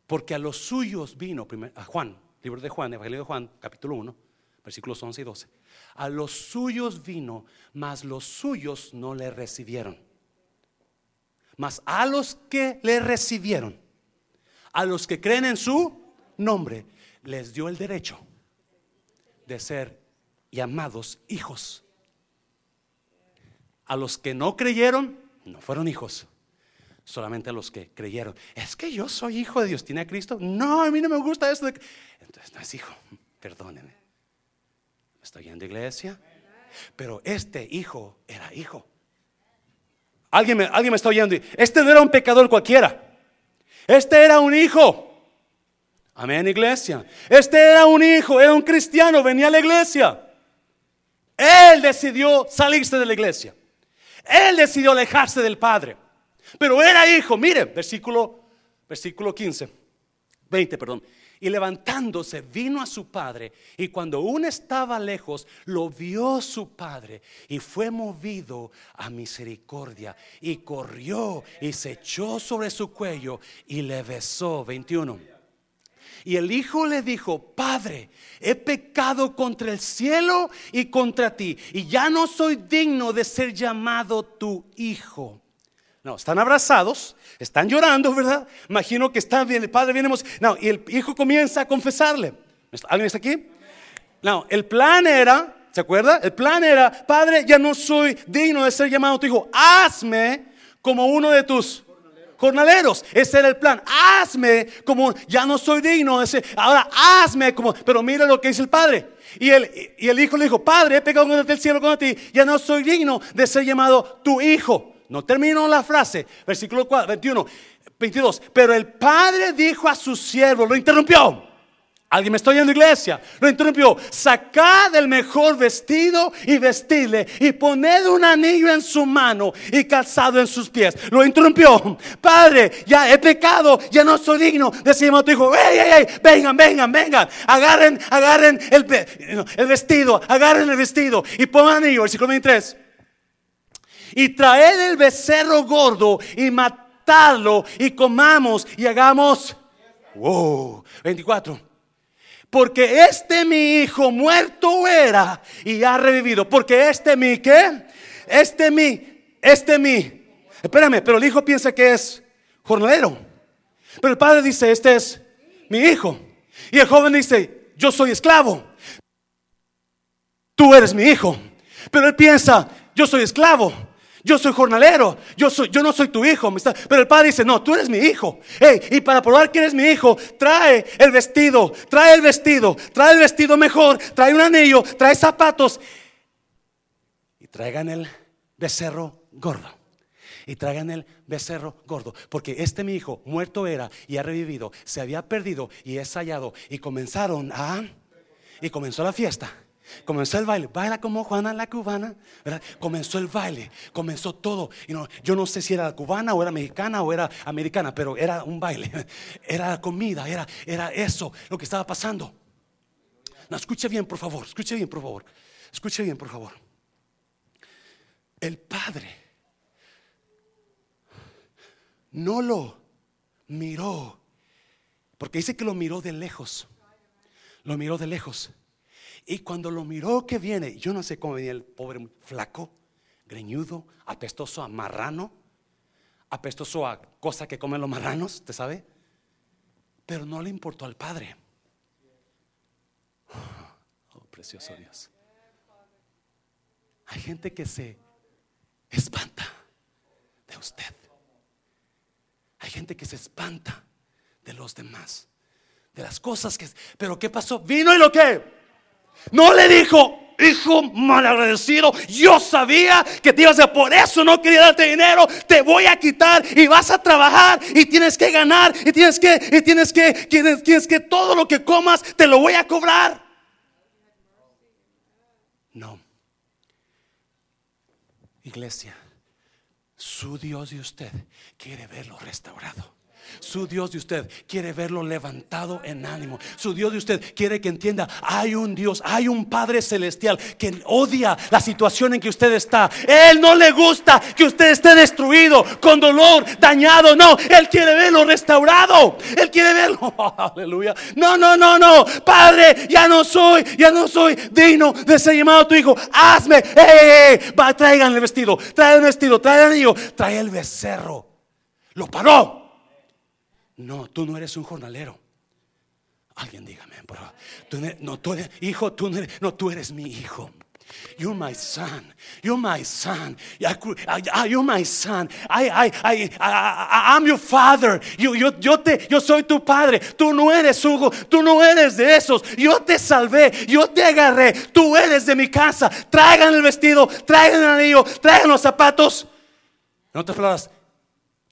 Porque a los suyos vino, a Juan, libro de Juan, Evangelio de Juan, capítulo 1, versículos 11 y 12. A los suyos vino, mas los suyos no le recibieron. Mas a los que le recibieron, a los que creen en su nombre, les dio el derecho de ser llamados hijos. A los que no creyeron, no fueron hijos. Solamente a los que creyeron. Es que yo soy hijo de Dios. ¿Tiene a Cristo? No, a mí no me gusta eso. Entonces no es hijo. [LAUGHS] Perdónenme. ¿Me estoy yendo iglesia? Pero este hijo era hijo. Alguien me, alguien me está oyendo. Este no era un pecador cualquiera. Este era un hijo. Amén, iglesia. Este era un hijo, era un cristiano, venía a la iglesia. Él decidió salirse de la iglesia. Él decidió alejarse del Padre. Pero era hijo, mire, versículo, versículo 15, 20, perdón. Y levantándose vino a su padre y cuando aún estaba lejos lo vio su padre y fue movido a misericordia y corrió y se echó sobre su cuello y le besó. 21. Y el hijo le dijo, Padre, he pecado contra el cielo y contra ti, y ya no soy digno de ser llamado tu hijo. No, están abrazados, están llorando, ¿verdad? Imagino que están bien, el padre viene, no, y el hijo comienza a confesarle. ¿Alguien está aquí? No, el plan era, ¿se acuerda? El plan era, Padre, ya no soy digno de ser llamado tu hijo, hazme como uno de tus jornaleros. Ese era el plan. Hazme como ya no soy digno. Ese, ahora hazme como. Pero mira lo que dice el padre. Y el, y el hijo le dijo: Padre, he pecado contra el cielo contra ti. Ya no soy digno de ser llamado tu hijo. No terminó la frase. Versículo 4, 21, 22. Pero el padre dijo a su siervo, lo interrumpió. Alguien me está oyendo, iglesia. Lo interrumpió. Sacad el mejor vestido y vestidle y poned un anillo en su mano y calzado en sus pies. Lo interrumpió. Padre, ya he pecado, ya no soy digno. Decimos a tu hijo, ey, ey, ey, vengan, vengan, vengan. Agarren, agarren el, el vestido, agarren el vestido y pongan anillo. Versículo 23. Y traed el becerro gordo y matadlo y comamos y hagamos. Wow. 24 porque este mi hijo muerto era y ha revivido. Porque este mi, ¿qué? Este mi, este mi. Espérame, pero el hijo piensa que es jornalero. Pero el padre dice, este es mi hijo. Y el joven dice, yo soy esclavo. Tú eres mi hijo. Pero él piensa, yo soy esclavo. Yo soy jornalero, yo, soy, yo no soy tu hijo. Pero el padre dice, no, tú eres mi hijo. y para probar que eres mi hijo, trae el vestido, trae el vestido, trae el vestido mejor, trae un anillo, trae zapatos. Y traigan el becerro gordo. Y traigan el becerro gordo. Porque este mi hijo muerto era y ha revivido, se había perdido y es hallado. Y comenzaron a... Y comenzó la fiesta. Comenzó el baile, baila como Juana la cubana, Comenzó el baile, comenzó todo. Y no, yo no sé si era cubana o era mexicana o era americana, pero era un baile, [LAUGHS] era comida, era, era eso lo que estaba pasando. No, escuche bien, por favor, escuche bien, por favor, escuche bien, por favor. El padre no lo miró, porque dice que lo miró de lejos, lo miró de lejos. Y cuando lo miró que viene, yo no sé cómo venía el pobre flaco, greñudo, apestoso a marrano, apestoso a cosa que comen los marranos, ¿te sabe? Pero no le importó al padre. [SIGHS] Oh, precioso Dios. Hay gente que se espanta de usted. Hay gente que se espanta de los demás, de las cosas que... Pero ¿qué pasó? Vino y lo que no le dijo, hijo malagradecido, yo sabía que te ibas a por eso no quería darte dinero, te voy a quitar y vas a trabajar y tienes que ganar y tienes que y tienes que tienes, tienes que todo lo que comas te lo voy a cobrar. No. Iglesia, su Dios y usted quiere verlo restaurado. Su Dios de usted quiere verlo levantado en ánimo. Su Dios de usted quiere que entienda, hay un Dios, hay un Padre celestial que odia la situación en que usted está. Él no le gusta que usted esté destruido, con dolor, dañado. No, Él quiere verlo restaurado. Él quiere verlo. [LAUGHS] aleluya. No, no, no, no. Padre, ya no soy, ya no soy digno de ser llamado tu hijo. Hazme. Va, traigan el vestido, trae el vestido, trae el anillo, trae el becerro. Lo paró. No, tú no eres un jornalero. Alguien dígame, bro. Tú no, tú eres, hijo, tú no eres, no, tú eres mi hijo. You're my son. You're my son. You're my son. I, I, I, I'm your father. Yo, te, yo soy tu padre. Tú no eres Hugo. Tú no eres de esos. Yo te salvé. Yo te agarré. Tú eres de mi casa. Traigan el vestido. Traigan el anillo. Traigan los zapatos. No te palabras.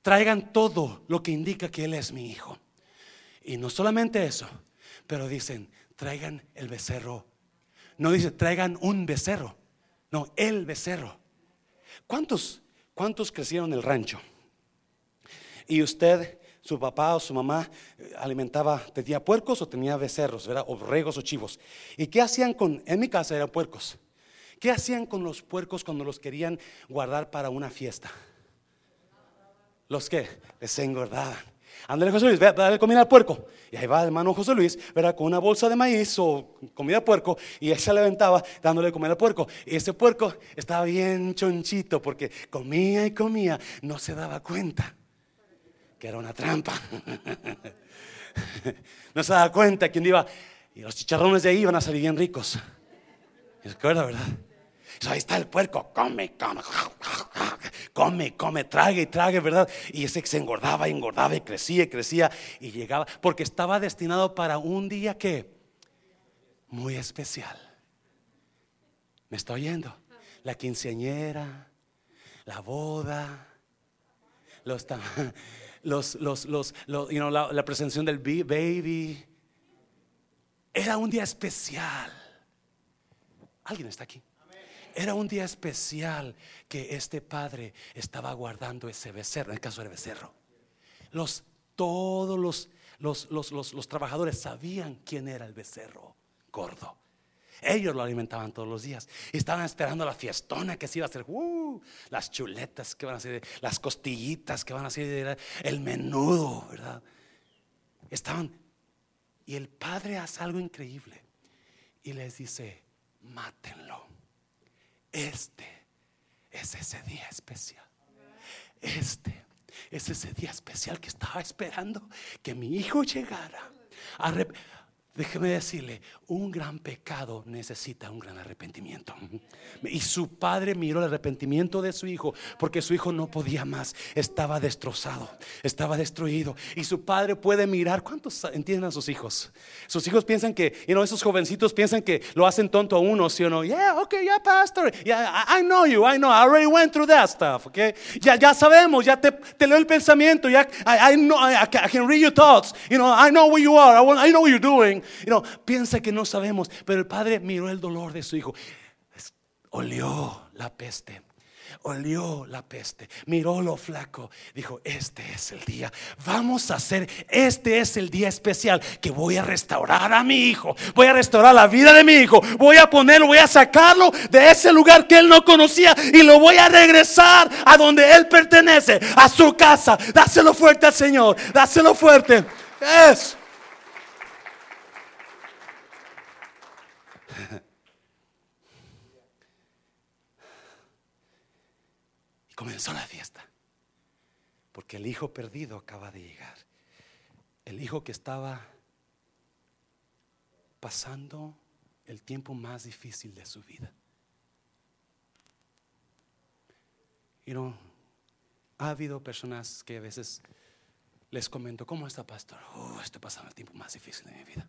Traigan todo lo que indica que Él es mi hijo. Y no solamente eso, pero dicen, traigan el becerro no dice traigan un becerro, no, el becerro. ¿Cuántos, cuántos crecieron en el rancho? Y usted, su papá o su mamá eh, alimentaba, tenía puercos o tenía becerros, ¿verdad? O regos o chivos. ¿Y qué hacían con, en mi casa eran puercos? ¿Qué hacían con los puercos cuando los querían guardar para una fiesta? ¿Los qué? Les engordaban. Ándale José Luis, ve a darle comida al puerco. Y ahí va el hermano José Luis, verá, con una bolsa de maíz o comida al puerco. Y él se levantaba dándole comida al puerco. Y ese puerco estaba bien chonchito porque comía y comía. No se daba cuenta que era una trampa. [LAUGHS] no se daba cuenta que iba. Y los chicharrones de ahí iban a salir bien ricos. ¿Se acuerda, verdad? Ahí está el puerco, come, come, come, come, trague y trague, ¿verdad? Y ese se engordaba y engordaba y crecía y crecía y llegaba, porque estaba destinado para un día que muy especial. ¿Me está oyendo? La quinceañera, la boda, los, los, los, los, la, la presentación del baby. Era un día especial. ¿Alguien está aquí? Era un día especial que este padre estaba guardando ese becerro, en el caso del becerro. Todos los, trabajadores sabían quién era el becerro gordo. Ellos lo alimentaban todos los días. estaban esperando la fiestona que se iba a hacer. Uh, las chuletas que van a ser, las costillitas que van a ser, el menudo, ¿verdad? Estaban. Y el padre hace algo increíble. Y les dice, mátenlo. Este es ese día especial. Este es ese día especial que estaba esperando que mi hijo llegara. Déjeme decirle, un gran pecado necesita un gran arrepentimiento. Y su padre miró el arrepentimiento de su hijo porque su hijo no podía más, estaba destrozado, estaba destruido. Y su padre puede mirar, ¿cuántos entienden a sus hijos? Sus hijos piensan que, you know, esos jovencitos piensan que lo hacen tonto a uno, ¿sí o no? Yeah, okay, yeah, pastor. Yeah, I, know you, I know, I already went through that stuff, okay? Ya, ya sabemos, ya te, te leo el pensamiento, ya, I, know, I, can read your thoughts, you know, I know where you are, I, I know what you're doing. You know, piensa que no sabemos, pero el padre miró el dolor de su hijo, olió la peste. Olió la peste, miró lo flaco, dijo, este es el día, vamos a hacer, este es el día especial que voy a restaurar a mi hijo, voy a restaurar la vida de mi hijo, voy a ponerlo, voy a sacarlo de ese lugar que él no conocía y lo voy a regresar a donde él pertenece, a su casa. Dáselo fuerte al Señor, dáselo fuerte. Es. Comenzó la fiesta. Porque el hijo perdido acaba de llegar. El hijo que estaba pasando el tiempo más difícil de su vida. Y no, ha habido personas que a veces les comento, ¿cómo está pastor? Oh, estoy pasando el tiempo más difícil de mi vida.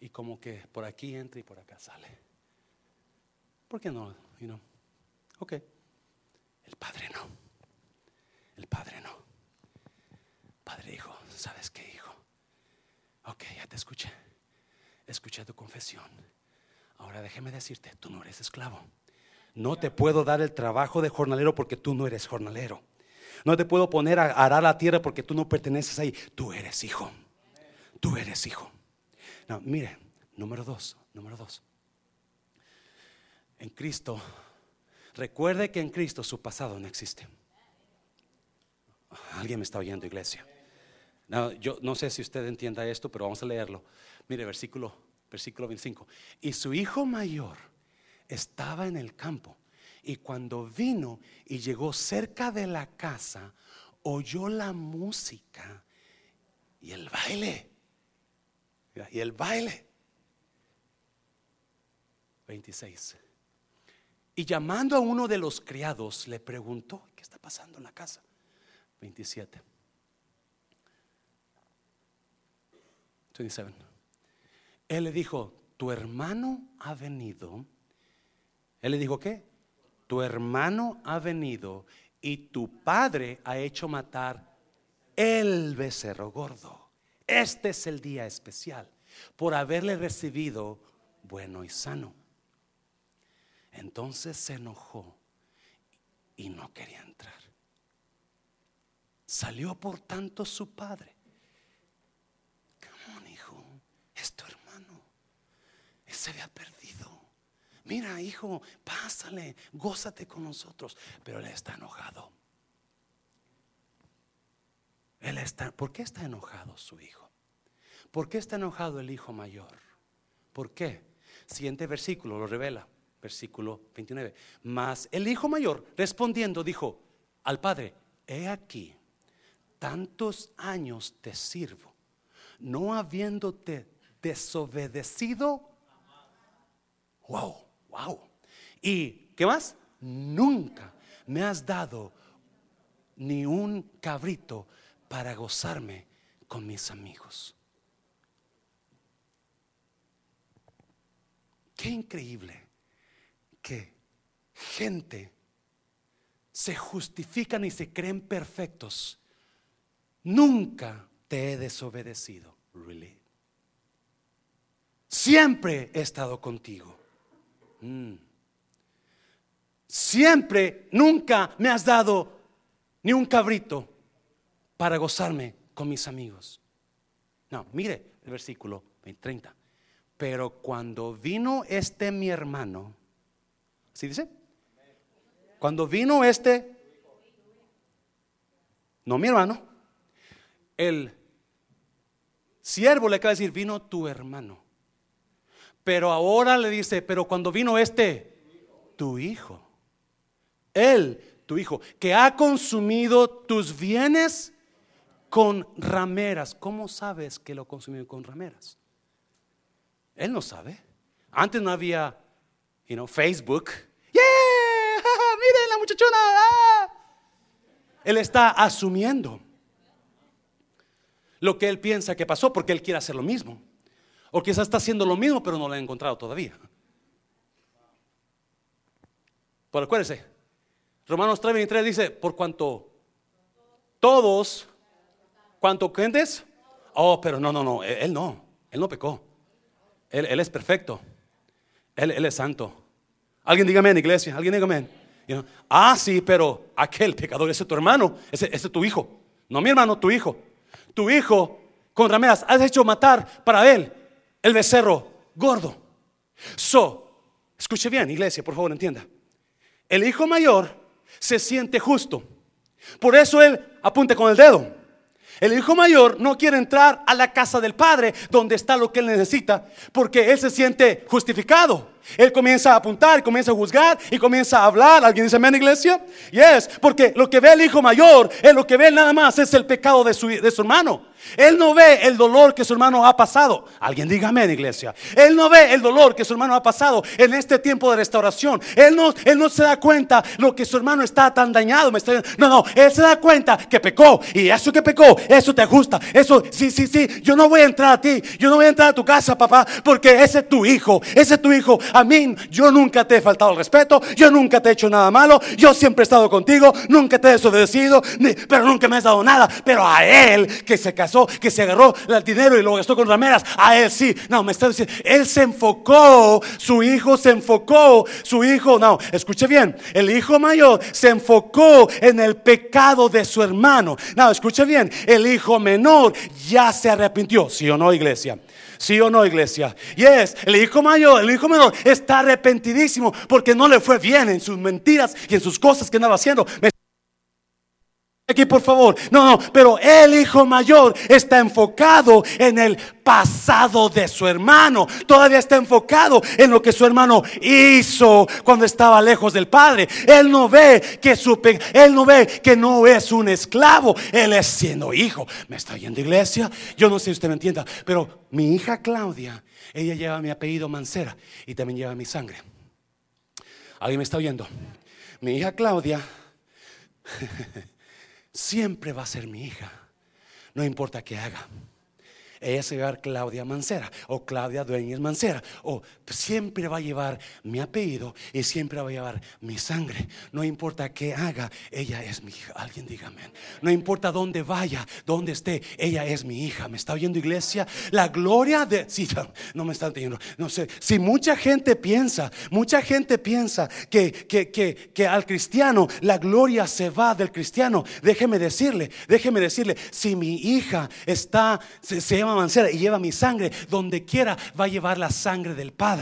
Y como que por aquí entra y por acá sale. ¿Por qué no? Ok. El padre no. El padre no. Padre hijo, ¿sabes qué, hijo? Ok, ya te escuché. Escuché tu confesión. Ahora déjeme decirte, tú no eres esclavo. No te puedo dar el trabajo de jornalero porque tú no eres jornalero. No te puedo poner a arar la tierra porque tú no perteneces ahí. Tú eres hijo. Tú eres hijo. Mire, número dos, número dos en Cristo, recuerde que en Cristo su pasado no existe. Alguien me está oyendo, iglesia. No, yo no sé si usted entienda esto, pero vamos a leerlo. Mire, versículo, versículo 25. Y su hijo mayor estaba en el campo. Y cuando vino y llegó cerca de la casa, oyó la música y el baile. Y el baile. 26. Y llamando a uno de los criados, le preguntó, ¿qué está pasando en la casa? 27. 27. Él le dijo, tu hermano ha venido. Él le dijo, ¿qué? Tu hermano ha venido y tu padre ha hecho matar el becerro gordo. Este es el día especial por haberle recibido bueno y sano. Entonces se enojó y no quería entrar. Salió por tanto su padre. Come hijo, es tu hermano. Él se había perdido. Mira, hijo, pásale, gózate con nosotros. Pero él está enojado. Él está, ¿por qué está enojado su hijo? ¿Por qué está enojado el hijo mayor? ¿Por qué? Siguiente versículo lo revela versículo 29. Mas el hijo mayor respondiendo dijo al padre, he aquí, tantos años te sirvo, no habiéndote desobedecido. Wow, wow. ¿Y qué más? Nunca me has dado ni un cabrito para gozarme con mis amigos. Qué increíble que gente se justifican y se creen perfectos. Nunca te he desobedecido. Siempre he estado contigo. Mm. Siempre, nunca me has dado ni un cabrito para gozarme con mis amigos. No, mire el versículo 30. Pero cuando vino este mi hermano, ¿Sí dice? Cuando vino este, no mi hermano, el siervo le acaba de decir, vino tu hermano. Pero ahora le dice, pero cuando vino este, tu hijo, él, tu hijo, que ha consumido tus bienes con rameras. ¿Cómo sabes que lo consumió con rameras? Él no sabe. Antes no había Facebook. ¡Yeah! [LAUGHS] ¡Miren la muchachona! ¡Ah! Él está asumiendo lo que él piensa que pasó porque él quiere hacer lo mismo. O quizás está haciendo lo mismo, pero no lo ha encontrado todavía. Pero acuérdense, Romanos 3:23 dice, por cuanto todos, ¿cuánto gentes? Oh, pero no, no, no, él, no, él no pecó. Él es perfecto. Él, es santo. Alguien dígame en iglesia, alguien dígame. ah, sí, pero aquel pecador, ese es tu hermano, ese, es tu hijo. No mi hermano, tu hijo. Tu hijo con rameras, has hecho matar para él el becerro gordo. So, escuche bien, iglesia, por favor, entienda. El hijo mayor se siente justo. Por eso él apunte con el dedo. El hijo mayor no quiere entrar a la casa del padre donde está lo que él necesita porque él se siente justificado. Él comienza a apuntar, comienza a juzgar y comienza a hablar. ¿Alguien dice amén, iglesia? Yes, porque lo que ve el hijo mayor, es lo que ve nada más es el pecado de su, de su hermano. Él no ve el dolor que su hermano ha pasado. Alguien diga amén, iglesia. Él no ve el dolor que su hermano ha pasado en este tiempo de restauración. Él no, él no se da cuenta lo que su hermano está tan dañado. no, no, él se da cuenta que pecó. Y eso que pecó, eso te ajusta. Eso, sí, sí, sí. Yo no voy a entrar a ti. Yo no voy a entrar a tu casa, papá. Porque ese es tu hijo. Ese es tu hijo. A mí, yo nunca te he faltado el respeto. Yo nunca te he hecho nada malo. Yo siempre he estado contigo. Nunca te he desobedecido. pero nunca me has dado nada. Pero a él que se casó que se agarró el dinero y lo gastó con rameras. A él sí. No, me está diciendo, él se enfocó, su hijo se enfocó, su hijo, no, escuche bien, el hijo mayor se enfocó en el pecado de su hermano. No, escuche bien, el hijo menor ya se arrepintió, ¿sí o no, iglesia? ¿Sí o no, iglesia? Yes, el hijo mayor, el hijo menor está arrepentidísimo porque no le fue bien en sus mentiras y en sus cosas que andaba haciendo aquí, por favor. No, no, pero el hijo mayor está enfocado en el pasado de su hermano. Todavía está enfocado en lo que su hermano hizo cuando estaba lejos del padre. Él no ve que su él no ve que no es un esclavo, él es siendo hijo. ¿Me está yendo iglesia? Yo no sé si usted me entienda, pero mi hija Claudia, ella lleva mi apellido Mancera y también lleva mi sangre. ¿Alguien me está oyendo? Mi hija Claudia [LAUGHS] siempre va a ser mi hija, no importa qué haga. Ella se va a llevar Claudia Mancera o Claudia Dueñez Mancera o siempre va a llevar mi apellido y siempre va a llevar mi sangre. No importa qué haga, ella es mi hija. Alguien dígame. No importa dónde vaya, dónde esté, ella es mi hija. ¿Me está oyendo iglesia? La gloria de... Sí, no me están entendiendo. No sé, si mucha gente piensa, mucha gente piensa que, que, que, que al cristiano la gloria se va del cristiano, déjeme decirle, déjeme decirle, si mi hija está, se, se llama mancera y lleva mi sangre, donde quiera va a llevar la sangre del Padre,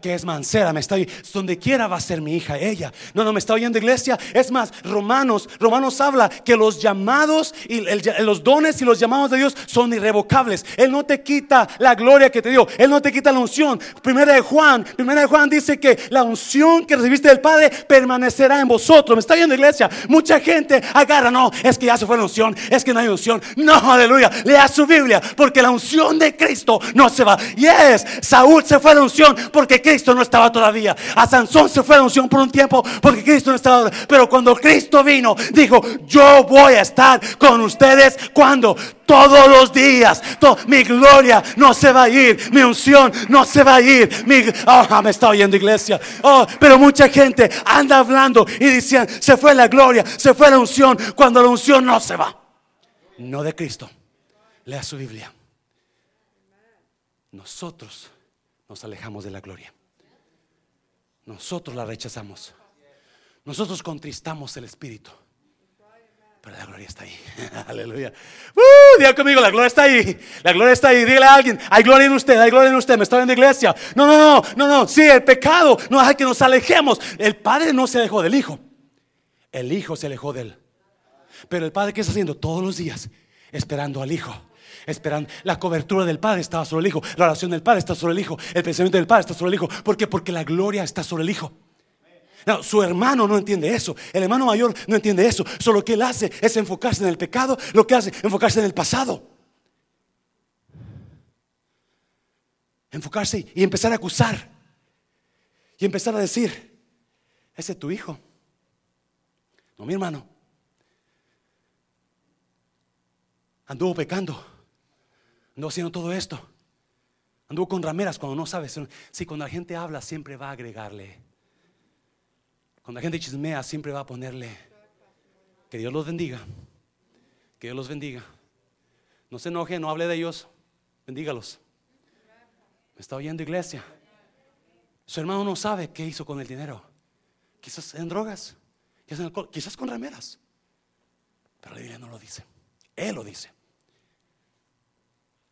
que es mancera, me está donde quiera va a ser mi hija ella. No, no me está oyendo iglesia. Es más, Romanos, Romanos habla que los llamados y los dones y los llamados de Dios son irrevocables. Él no te quita la gloria que te dio, él no te quita la unción. Primera de Juan, primera de Juan dice que la unción que recibiste del Padre permanecerá en vosotros. Me está oyendo iglesia. Mucha gente agarra, no, es que ya se fue la unción, es que no hay unción. No, aleluya. Lea su Biblia, porque la unción de Cristo no se va. Yes, Saúl se fue la unción porque Cristo no estaba todavía. A Sansón se fue la unción por un tiempo porque Cristo no estaba. Pero cuando Cristo vino, dijo, yo voy a estar con ustedes cuando todos los días. mi gloria no se va a ir. Mi unción no se va a ir. Mi, oh, me está oyendo iglesia. Oh, pero mucha gente anda hablando y dicen, se fue la gloria, se fue la unción, cuando la unción no se va. No de Cristo. Lea su Biblia nosotros nos alejamos de la gloria. Nosotros la rechazamos. Nosotros contristamos el Espíritu. Pero la gloria está ahí. [LAUGHS] Aleluya. Uh, conmigo, la gloria está ahí. La gloria está ahí. Dígale a alguien, hay gloria en usted, hay gloria en usted. Me estoy en la iglesia. No, no, no, no, no. Sí, el pecado no hace que nos alejemos. El Padre no se alejó del Hijo. El Hijo se alejó de él. Pero el Padre, ¿qué está haciendo? Todos los días, esperando al Hijo esperando. La cobertura del Padre estaba sobre el Hijo. La oración del Padre está sobre el Hijo. El pensamiento del Padre está sobre el Hijo. ¿Por qué? Porque la gloria está sobre el Hijo. No, su hermano no entiende eso. El hermano mayor no entiende eso. Solo lo que él hace es enfocarse en el pecado. Lo que hace es enfocarse en el pasado. Enfocarse y empezar a acusar. Y empezar a decir, ese es tu hijo. No, mi hermano. Anduvo pecando. Anduvo haciendo todo esto. Anduvo con rameras cuando no sabes. Si cuando la gente habla siempre va a agregarle. Cuando la gente chismea siempre va a ponerle. Que Dios los bendiga. Que Dios los bendiga. No se enoje, no hable de ellos. Bendígalos. Me está oyendo iglesia. Su hermano no sabe qué hizo con el dinero. Quizás en drogas, quizás en alcohol, quizás con rameras. Pero la Biblia no lo dice. Él lo dice.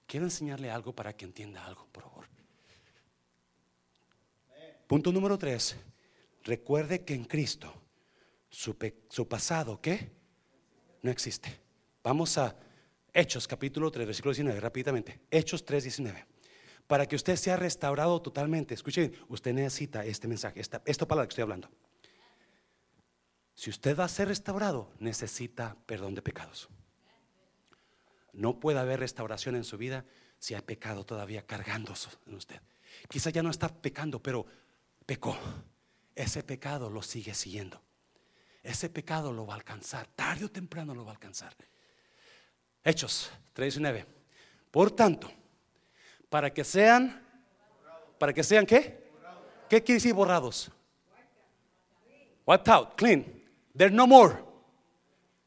Quiero enseñarle algo para que entienda algo, por favor. Punto número tres. Recuerde que en Cristo su, pasado, ¿qué? No existe. Vamos a Hechos capítulo 3, versículo 19, rápidamente. Hechos 3, 19. Para que usted sea restaurado totalmente, escuchen, usted necesita este mensaje, esta, esta palabra que estoy hablando. Si usted va a ser restaurado, necesita perdón de pecados. No puede haber restauración en su vida si hay pecado todavía cargando en usted. Quizá ya no está pecando, pero pecó. Ese pecado lo sigue siguiendo. Ese pecado lo va a alcanzar. Tarde o temprano lo va a alcanzar. Hechos 3.19. Por tanto, para que sean, para que sean qué? ¿Qué quiere decir borrados? Wiped out, clean. They're no more.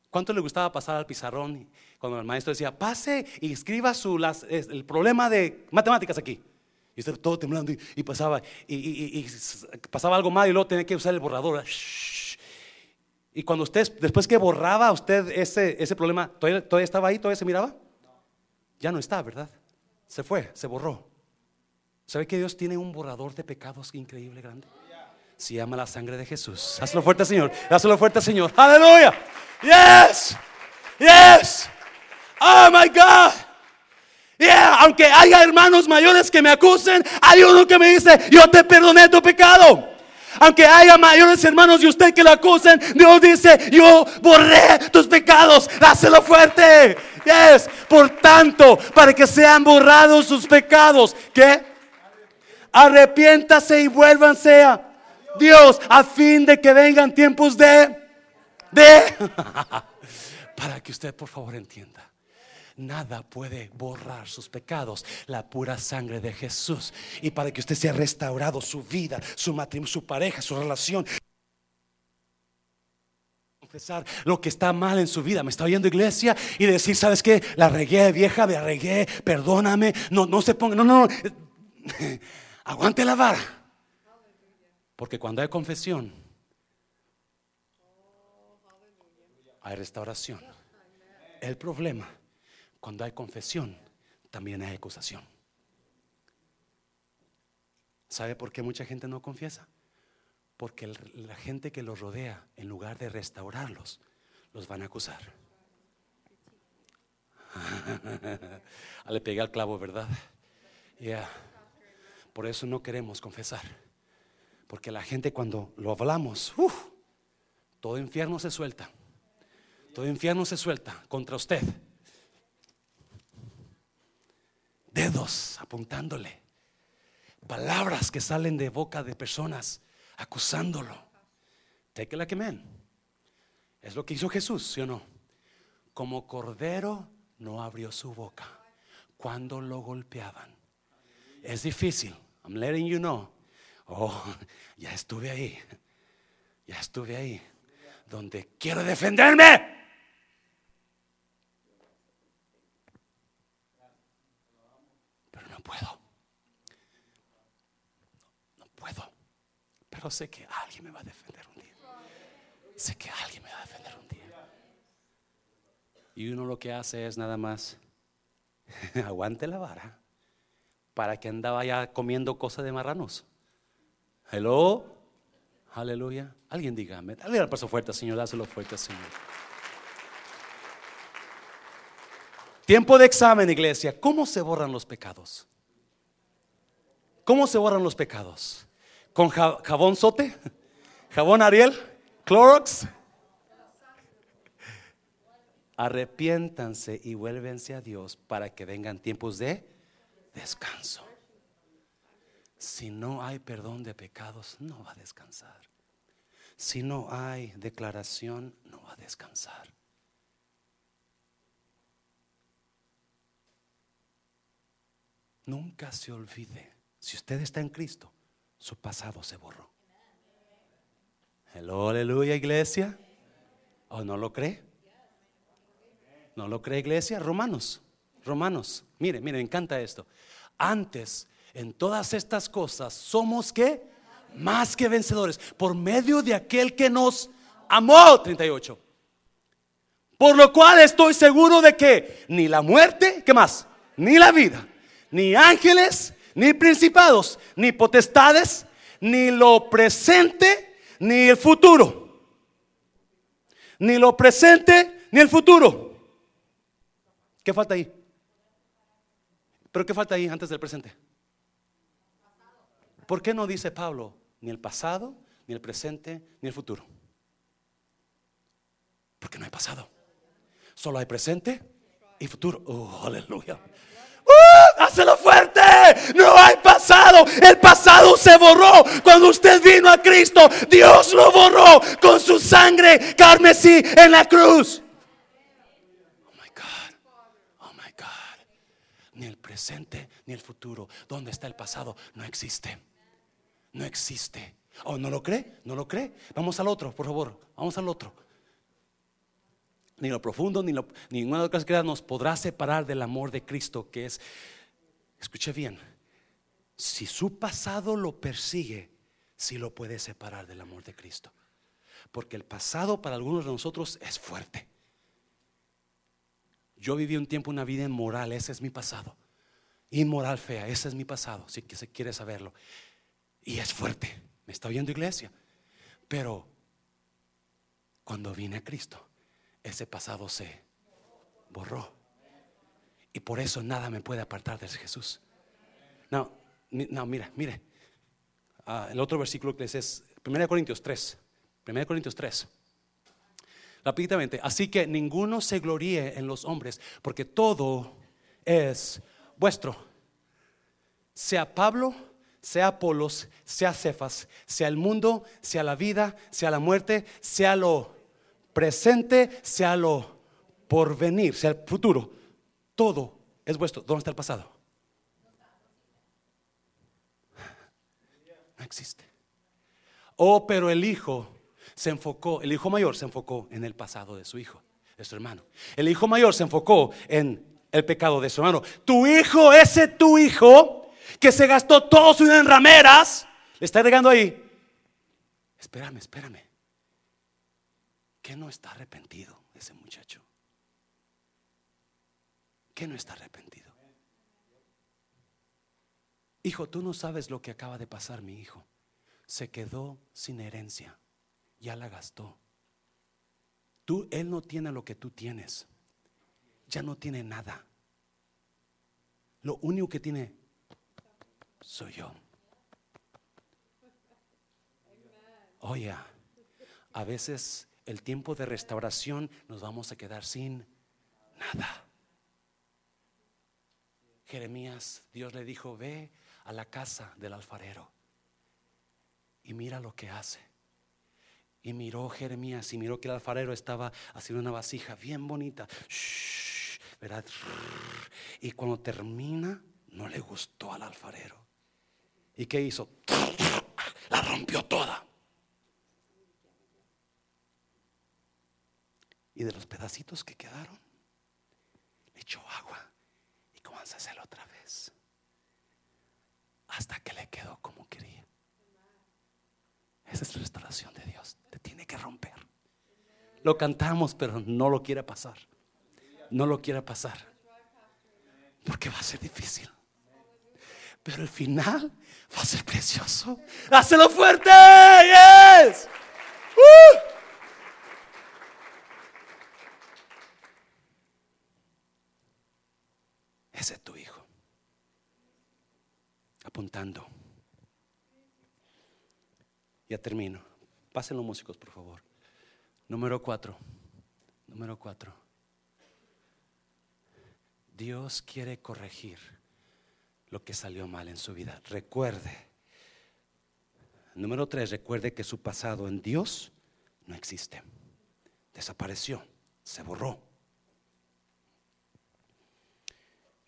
¿Cuánto le gustaba pasar al pizarrón cuando el maestro decía, pase y escriba su, el problema de matemáticas aquí? Y usted todo temblando y, pasaba, y, pasaba algo mal y luego tenía que usar el borrador. Y cuando usted, después que borraba usted ese, ese problema, ¿todavía, ¿todavía estaba ahí? ¿Todavía se miraba? Ya no está, ¿verdad? Se fue, se borró. ¿Sabe que Dios tiene un borrador de pecados increíble, grande? Se llama la sangre de Jesús. Hazlo fuerte, Señor. Hazlo fuerte, Señor. Aleluya. Yes. Yes. Oh my God. Yeah, aunque haya hermanos mayores que me acusen, hay uno que me dice, yo te perdoné tu pecado. Aunque haya mayores hermanos y usted que lo acusen, Dios dice, yo borré tus pecados. Dáselo fuerte. Yes. Por tanto, para que sean borrados sus pecados, ¿qué? Arrepiéntase y vuélvanse a Dios a fin de que vengan tiempos de de [LAUGHS] para que usted por favor entienda. Nada puede borrar sus pecados, la pura sangre de Jesús. Y para que usted sea restaurado su vida, su matrimonio, su pareja, su relación. Confesar lo que está mal en su vida. Me está oyendo iglesia y decir, ¿sabes qué? La regué, vieja, me regué, perdóname. No, no se ponga, no, no. [LAUGHS] Aguante la vara. Porque cuando hay confesión, hay restauración. El problema, cuando hay confesión, también hay acusación. ¿Sabe por qué mucha gente no confiesa? Porque la gente que los rodea, en lugar de restaurarlos, los van a acusar. [LAUGHS] Le pegué al clavo, ¿verdad? Ya. Por eso no queremos confesar. Porque la gente cuando lo hablamos, todo infierno se suelta. Todo infierno se suelta contra usted. Dedos apuntándole. Palabras que salen de boca de personas acusándolo. Take que men. Es lo que hizo Jesús, ¿sí o no? Como cordero no abrió su boca cuando lo golpeaban. Es difícil. I'm letting you know. Oh, ya estuve ahí. Ya estuve ahí. Donde quiero defenderme. No puedo. No puedo. Pero sé que alguien me va a defender un día. Sé que alguien me va a defender un día. Y uno lo que hace es nada más [LAUGHS] aguante la vara para que andaba ya comiendo cosas de marranos. Hello, aleluya. Alguien dígame, dale el paso fuerte, Señor, dáselo fuerte, Señor. Tiempo de examen, iglesia. ¿Cómo se borran los pecados? ¿Cómo se borran los pecados? ¿Con jabón sote? ¿Jabón Ariel? ¿Clorox? Arrepiéntanse y vuélvense a Dios para que vengan tiempos de descanso. Si no hay perdón de pecados, no va a descansar. Si no hay declaración, no va a descansar. Nunca se olvide, si usted está en Cristo, su pasado se borró. Hello, aleluya, iglesia. ¿O no lo cree? ¿No lo cree, iglesia? Romanos, Romanos. Mire, mire, me encanta esto. Antes, en todas estas cosas, somos que más que vencedores por medio de aquel que nos amó. 38. Por lo cual estoy seguro de que ni la muerte, ¿qué más? Ni la vida, ni ángeles, ni principados, ni potestades, ni lo presente, ni el futuro. Ni lo presente, ni el futuro. ¿Qué falta ahí? Pero ¿qué falta ahí antes del presente? ¿Por qué no dice Pablo ni el pasado, ni el presente, ni el futuro? Porque no hay pasado. Solo hay presente y futuro. Oh, aleluya. ¡Uh! ¡Hácelo fuerte! No hay pasado. El pasado se borró cuando usted vino a Cristo. Dios lo borró con su sangre carmesí en la cruz. ni el presente ni el futuro. ¿Dónde está el pasado? No existe. No existe. ¿O oh, no lo cree? ¿No lo cree? Vamos al otro, por favor. Vamos al otro. Ni lo profundo, ni, lo, ninguna otra cosa nos podrá separar del amor de Cristo, que es, escuche bien, si su pasado lo persigue, sí lo puede separar del amor de Cristo. Porque el pasado para algunos de nosotros es fuerte. Yo viví un tiempo una vida inmoral, ese es mi pasado. Inmoral fea, ese es mi pasado, si se quiere saberlo. Y es fuerte, me está oyendo iglesia. Pero cuando vine a Cristo, ese pasado se borró. Y por eso nada me puede apartar de Jesús. No, no, mira, mire. Ah, el otro versículo que es 1 Corintios 3. 1 Corintios 3. Rápidamente. Así que ninguno se gloríe en los hombres, porque todo es vuestro. Sea Pablo, sea Apolos, sea Cefas, sea el mundo, sea la vida, sea la muerte, sea lo presente, sea lo porvenir, sea el futuro. Todo es vuestro. ¿Dónde está el pasado? No existe. Oh, pero el hijo se enfocó, el hijo mayor se enfocó en el pasado de su hijo, de su hermano. El hijo mayor se enfocó en el pecado de su hermano. Tu hijo, ese tu hijo, que se gastó todo su dinero en rameras, le está regando ahí. Espérame, espérame. Que no está arrepentido ese muchacho. Que no está arrepentido. Hijo, tú no sabes lo que acaba de pasar mi hijo. Se quedó sin herencia. Ya la gastó. Tú, él no tiene lo que tú tienes. Ya no tiene nada. Lo único que tiene soy yo. Oye, a veces el tiempo de restauración nos vamos a quedar sin nada. Jeremías, Dios le dijo, ve a la casa del alfarero y mira lo que hace. Y miró Jeremías y miró que el alfarero estaba haciendo una vasija bien bonita. ¿verdad? Y cuando termina, no le gustó al alfarero. ¿Y qué hizo? La rompió toda. Y de los pedacitos que quedaron, le echó agua y comenzó a hacerlo otra vez. Hasta que le quedó como quería. Esa es la restauración de Dios. Te tiene que romper. Lo cantamos, pero no lo quiere pasar. No lo quiere pasar. Porque va a ser difícil. Pero el final va a ser precioso. ¡Hácelo fuerte! ¡Yes! ¡Uh! Ese es tu hijo. Apuntando. Ya termino. Pasen los músicos, por favor. Número cuatro. Número cuatro. Dios quiere corregir lo que salió mal en su vida. Recuerde. Número tres, recuerde que su pasado en Dios no existe. Desapareció, se borró.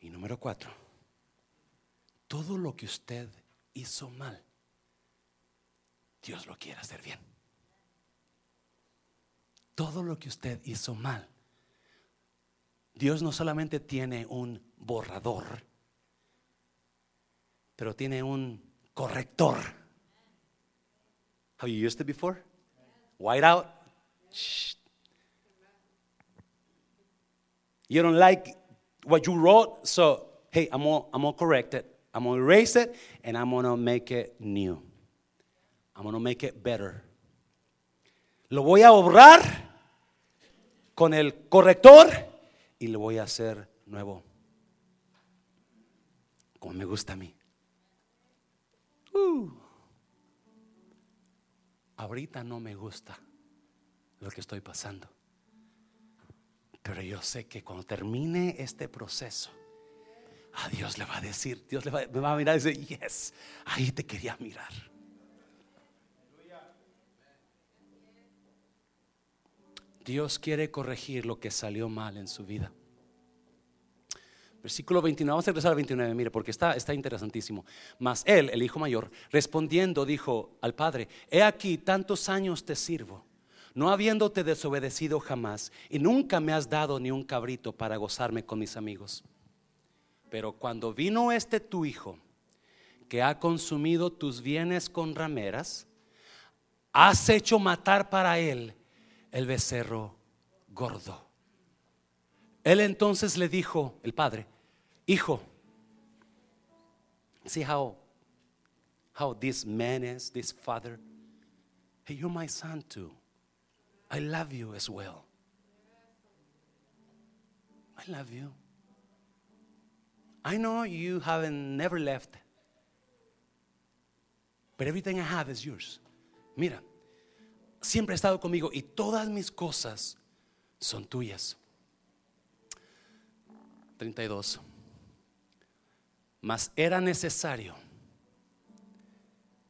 Y número cuatro, todo lo que usted hizo mal Dios lo quiere hacer bien. Todo lo que usted hizo mal, Dios no solamente tiene un borrador, pero tiene un corrector. Have you used it before? White out. You don't like what you wrote, so hey, I'm gonna, I'm gonna correct it. I'm gonna erase it and I'm gonna make it new. I'm to make it better. Lo voy a obrar con el corrector y lo voy a hacer nuevo. Como me gusta a mí. Uh. ahorita no me gusta lo que estoy pasando. Pero yo sé que cuando termine este proceso, a Dios le va a decir, Dios le va, me va a mirar y decir, yes, ahí te quería mirar. Dios quiere corregir lo que salió mal en su vida. Versículo 29, vamos a regresar al 29, mire, porque está, está interesantísimo. Mas él, el hijo mayor, respondiendo, dijo al padre: He aquí, tantos años te sirvo, no habiéndote desobedecido jamás, y nunca me has dado ni un cabrito para gozarme con mis amigos. Pero cuando vino este tu hijo, que ha consumido tus bienes con rameras, has hecho matar para él el becerro gordo. Él entonces le dijo, el padre, hijo, see how how this man is, this father. Hey, you're my son too. I love you as well. I love you. I know you haven't never left. But everything I have is yours. Mira, siempre ha estado conmigo y todas mis cosas son tuyas. 32. Mas era necesario.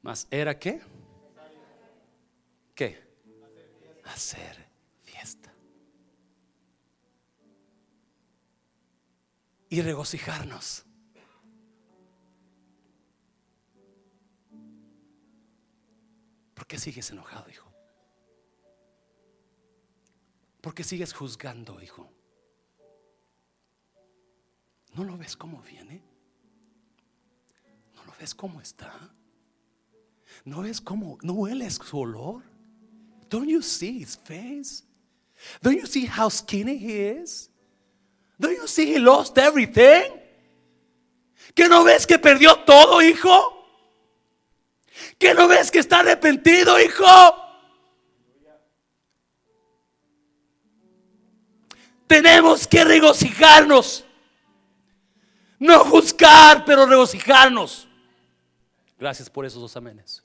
Mas era qué? ¿Qué? Hacer fiesta. Y regocijarnos. ¿Por qué sigues enojado, hijo? ¿Por qué sigues juzgando, hijo? ¿No lo ves cómo viene? ¿No lo ves cómo está? ¿No ves cómo, no hueles su olor? Don't you see his face? Don't you see how skinny he is? Don't you see he lost everything? ¿Que no ves que perdió todo, hijo? ¿Que no ves que está arrepentido, hijo? Tenemos que regocijarnos. No juzgar, pero regocijarnos. Gracias por esos dos amenes.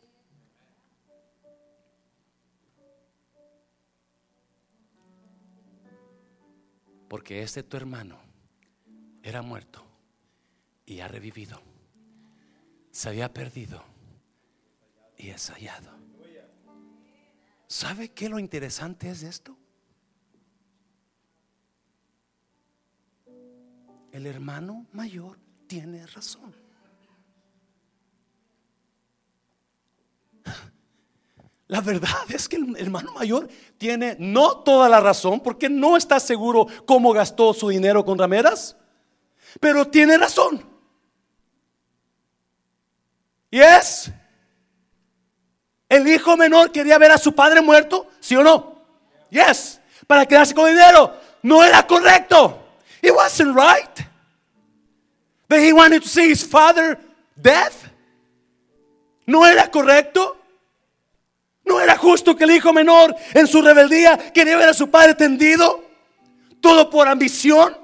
Porque este tu hermano era muerto y ha revivido. Se había perdido y es hallado. ¿Sabe qué lo interesante es esto? El hermano mayor tiene razón. La verdad es que el hermano mayor tiene no toda la razón porque no está seguro cómo gastó su dinero con rameras, pero tiene razón. Y es, el hijo menor quería ver a su padre muerto, ¿sí o no? Yes, para quedarse con dinero. No era correcto. It wasn't right. But he wanted to see his father dead. No era correcto. ¿No era justo que el hijo menor en su rebeldía quería ver a su padre tendido? Todo por ambición.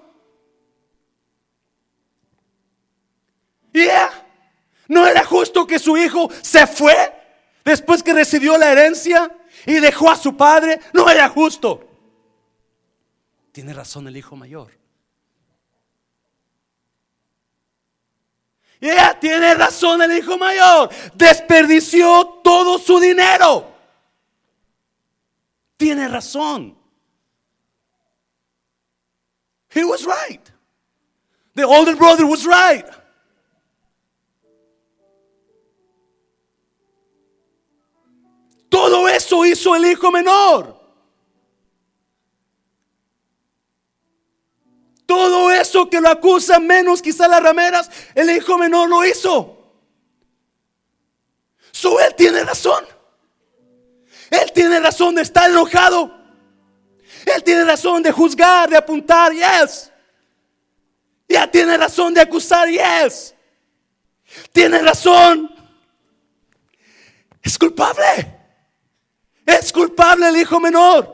Yeah. ¿No era justo que su hijo se fue después que recibió la herencia y dejó a su padre? No era justo. Tiene razón el hijo mayor. Yeah, tiene razón el hijo mayor. Desperdició todo su dinero. Tiene razón. He was right. The older brother was right. Todo eso hizo el hijo menor. Todo eso que lo acusa menos quizá las rameras, el hijo menor lo hizo. So él tiene razón. Él tiene razón de estar enojado. Él tiene razón de juzgar, de apuntar, yes. Ya tiene razón de acusar, yes. Tiene razón. Es culpable. Es culpable el hijo menor.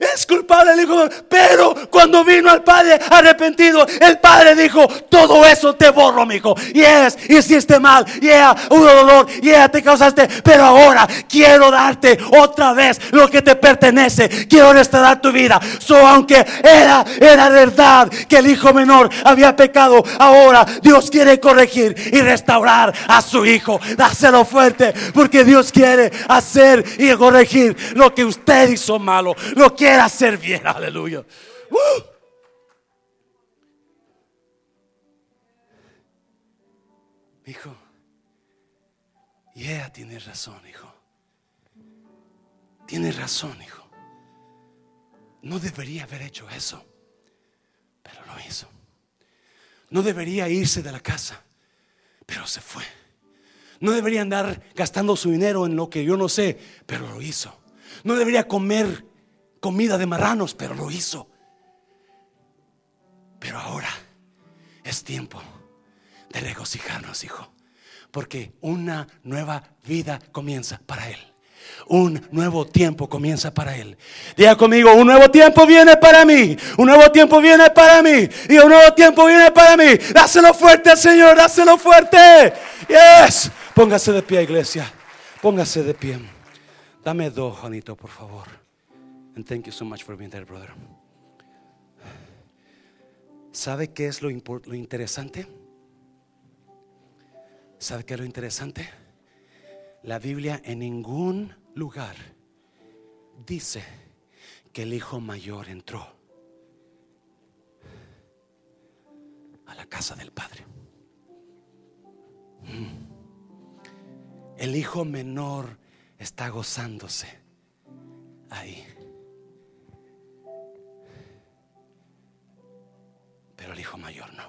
Es culpable el hijo, pero cuando vino al padre arrepentido, el padre dijo: Todo eso te borro, mi hijo. Yes, hiciste mal, yeah, hubo dolor, yeah, te causaste, pero ahora quiero darte otra vez lo que te pertenece. Quiero restaurar tu vida. So, aunque era, era verdad que el hijo menor había pecado, ahora Dios quiere corregir y restaurar a su hijo. Dáselo fuerte, porque Dios quiere hacer y corregir lo que usted hizo malo, lo que quiera hacer bien. [LAUGHS] Aleluya. Hijo, yeah, tiene razón, hijo. Tiene razón, hijo. No debería haber hecho eso, pero lo hizo. No debería irse de la casa, pero se fue. No debería andar gastando su dinero en lo que yo no sé, pero lo hizo. No debería comer comida de marranos, pero lo hizo. Pero ahora es tiempo de regocijarnos, hijo, porque una nueva vida comienza para él. Un nuevo tiempo comienza para él. Diga conmigo, un nuevo tiempo viene para mí. Un nuevo tiempo viene para mí. Y un nuevo tiempo viene para mí. Dáselo fuerte, Señor, dáselo fuerte. Yes. Póngase de pie, iglesia. Póngase de pie. Dame dos, Juanito, por favor. And thank you so much for being there, brother. ¿Sabe qué es lo, lo interesante? ¿Sabe qué es lo interesante? La Biblia en ningún lugar dice que el hijo mayor entró a la casa del padre. Mm. El hijo menor está gozándose ahí. Pero el hijo mayor no.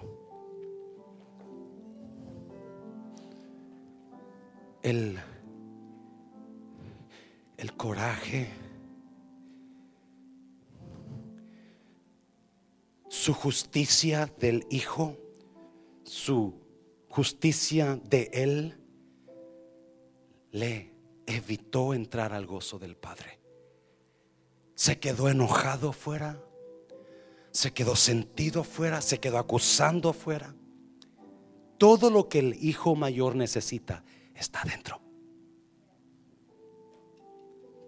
El el coraje, su justicia del Hijo, su justicia de Él, le evitó entrar al gozo del Padre. Se quedó enojado fuera, se quedó sentido fuera, se quedó acusando fuera. Todo lo que el hijo mayor necesita está dentro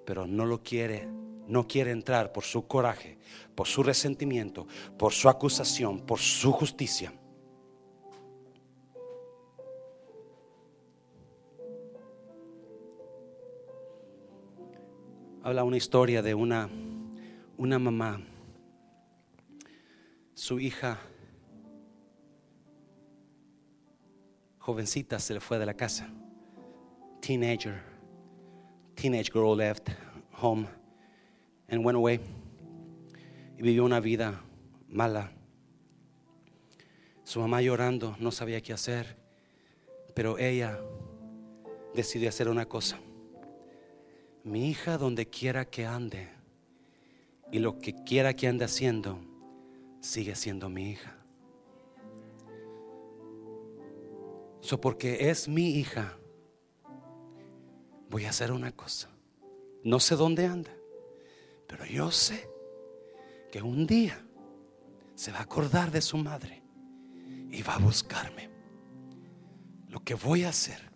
pero no lo quiere, no quiere entrar por su coraje, por su resentimiento, por su acusación, por su justicia. Habla una historia de una, una mamá, su hija jovencita se le fue de la casa, teenager teenage girl left home and went away. Y vivió una vida mala. Su mamá llorando, no sabía qué hacer, pero ella decidió hacer una cosa. Mi hija donde quiera que ande y lo que quiera que ande haciendo, sigue siendo mi hija. So porque es mi hija, voy a hacer una cosa. No sé dónde anda, pero yo sé que un día se va a acordar de su madre y va a buscarme. Lo que voy a hacer,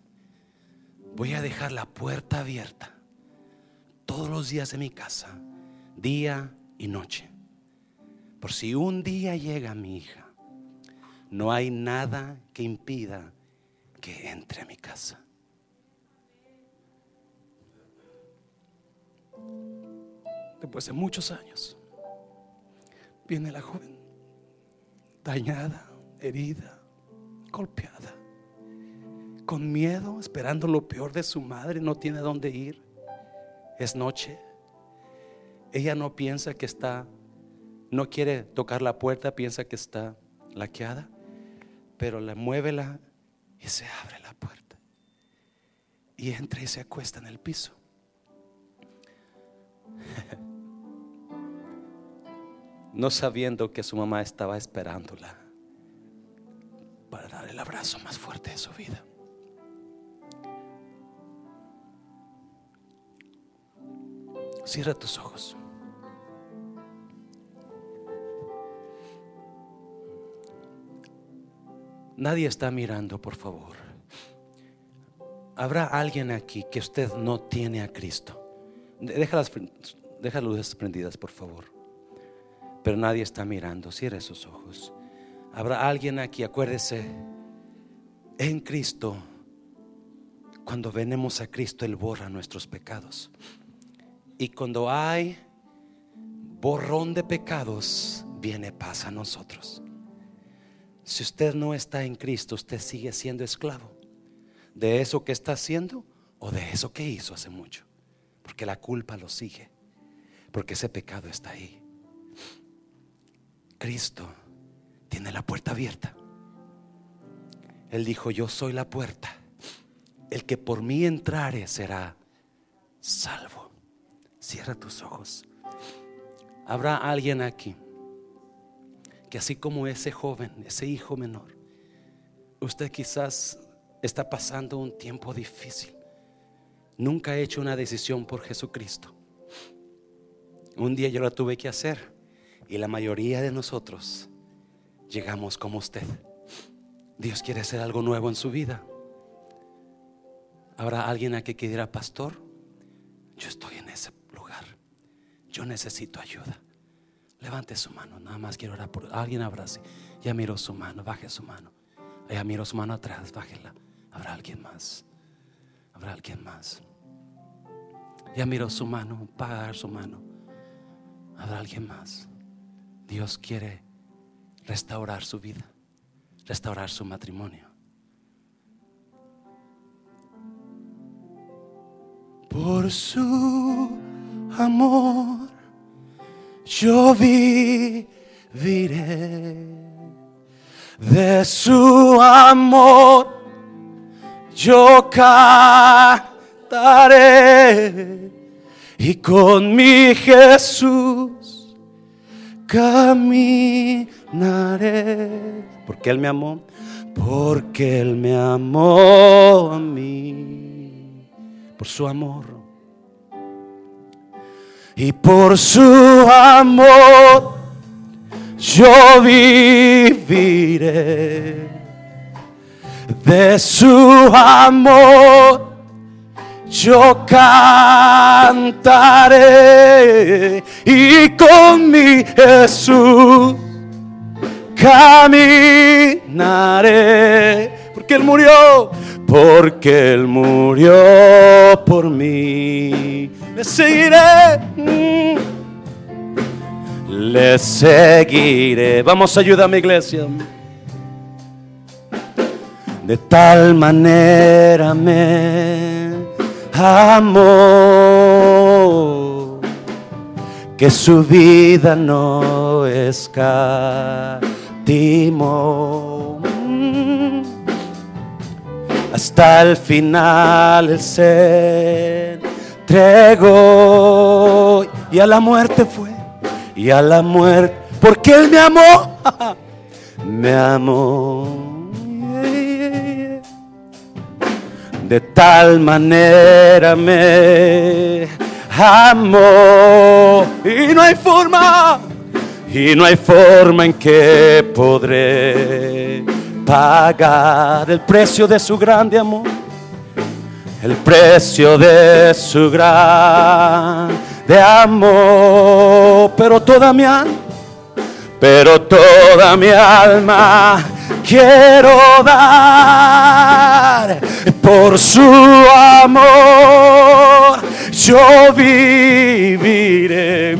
voy a dejar la puerta abierta todos los días de mi casa, día y noche. Por si un día llega mi hija, no hay nada que impida que entre a mi casa. después de muchos años, viene la joven dañada, herida, golpeada, con miedo, esperando lo peor de su madre, no tiene dónde ir. Es noche. Ella no piensa que está, no quiere tocar la puerta, piensa que está laqueada, pero la muévela y se abre la puerta. Y entra y se acuesta en el piso. [LAUGHS] no sabiendo que su mamá estaba esperándola para dar el abrazo más fuerte de su vida. Cierra tus ojos. Nadie está mirando, por favor. Habrá alguien aquí que usted no tiene a Cristo. Deja las, luces prendidas, por favor pero nadie está mirando. Cierre sus ojos. Habrá alguien aquí, acuérdese, en Cristo, cuando venemos a Cristo, Él borra nuestros pecados. Y cuando hay borrón de pecados, viene paz a nosotros. Si usted no está en Cristo, usted sigue siendo esclavo de eso que está haciendo o de eso que hizo hace mucho. Porque la culpa lo sigue. Porque ese pecado está ahí. Cristo tiene la puerta abierta. Él dijo, yo soy la puerta. El que por mí entrare será salvo. Cierra tus ojos. Habrá alguien aquí que así como ese joven, ese hijo menor, usted quizás está pasando un tiempo difícil. nunca he hecho una decisión por Jesucristo. Un día yo la tuve que hacer y la mayoría de nosotros llegamos como usted. Dios quiere hacer algo nuevo en su vida. ¿Habrá alguien aquí que dirá, pastor? Yo estoy en ese lugar. Yo necesito ayuda. Levante su mano. Nada más quiero orar por alguien. Abrace. Ya miro su mano. Baje su mano. Ya miro su mano atrás. Bájela. Habrá alguien más. Habrá alguien más. Ya miro su mano. Pagar su mano. Habrá alguien más. Dios quiere restaurar su vida. Restaurar su matrimonio. Por su amor yo viviré. De su amor yo cantaré. Y con mi Jesús caminaré. Porque Él me amó. Porque Él me amó a mí. Por su amor y por su amor yo viviré. De su amor yo cantaré y con mi Jesús caminaré. Porque Él murió, porque Él murió por mí le seguiré. Le seguiré. Vamos, a mi iglesia. De tal manera me amó que su vida no escatimó. Hasta el final el ser y a la muerte fue, y a la muerte, porque Él me amó, [LAUGHS] me amó. De tal manera me amó. Y no hay forma, y no hay forma en que podré pagar el precio de su grande amor el precio de su gran de amor, pero toda mi alma, pero toda mi alma quiero dar por su amor. Yo viviré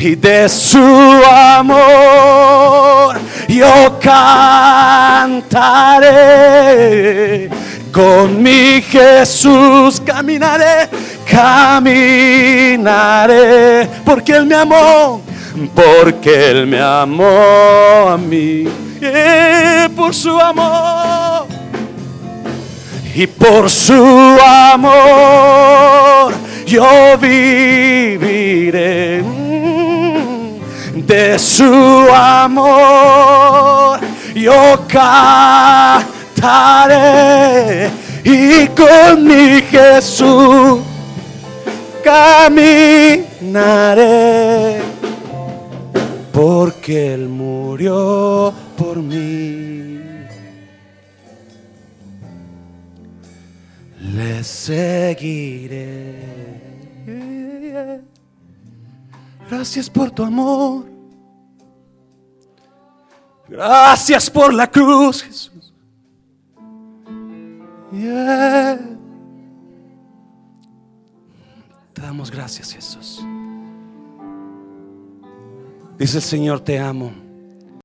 y de su amor yo cantaré con mi Jesús caminaré, caminaré, porque Él me amó, porque Él me amó a mí, por su amor. Y por su amor yo viviré. De su amor yo y con mi Jesús caminaré porque Él murió por mí. Le seguiré. Gracias por tu amor. Gracias por la cruz, Jesús. Te damos gracias, Jesús. Dice el Señor, te amo.